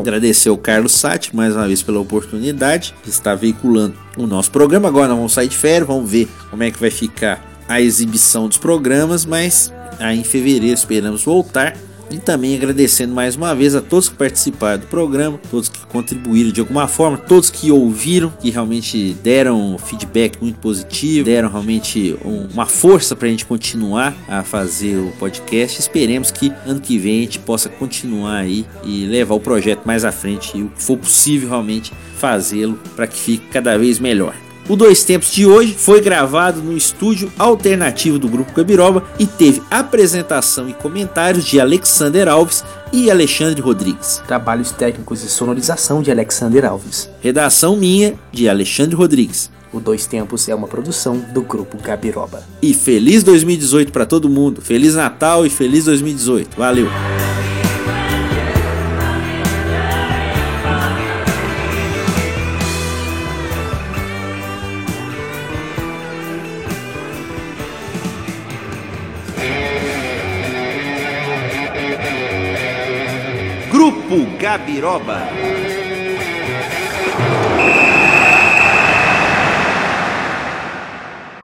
Agradecer ao Carlos Sati mais uma vez pela oportunidade de estar veiculando o nosso programa. Agora vamos sair de férias, vamos ver como é que vai ficar a exibição dos programas, mas aí em fevereiro esperamos voltar e também agradecendo mais uma vez a todos que participaram do programa, todos que contribuíram de alguma forma, todos que ouviram, que realmente deram feedback muito positivo, deram realmente uma força para a gente continuar a fazer o podcast. Esperemos que ano que vem a gente possa continuar aí e levar o projeto mais à frente e o que for possível realmente fazê-lo para que fique cada vez melhor. O Dois Tempos de hoje foi gravado no estúdio alternativo do Grupo Gabiroba e teve apresentação e comentários de Alexander Alves e Alexandre Rodrigues. Trabalhos técnicos e sonorização de Alexander Alves. Redação minha de Alexandre Rodrigues. O Dois Tempos é uma produção do Grupo Gabiroba. E feliz 2018 para todo mundo. Feliz Natal e feliz 2018. Valeu! Grupo Gabiroba.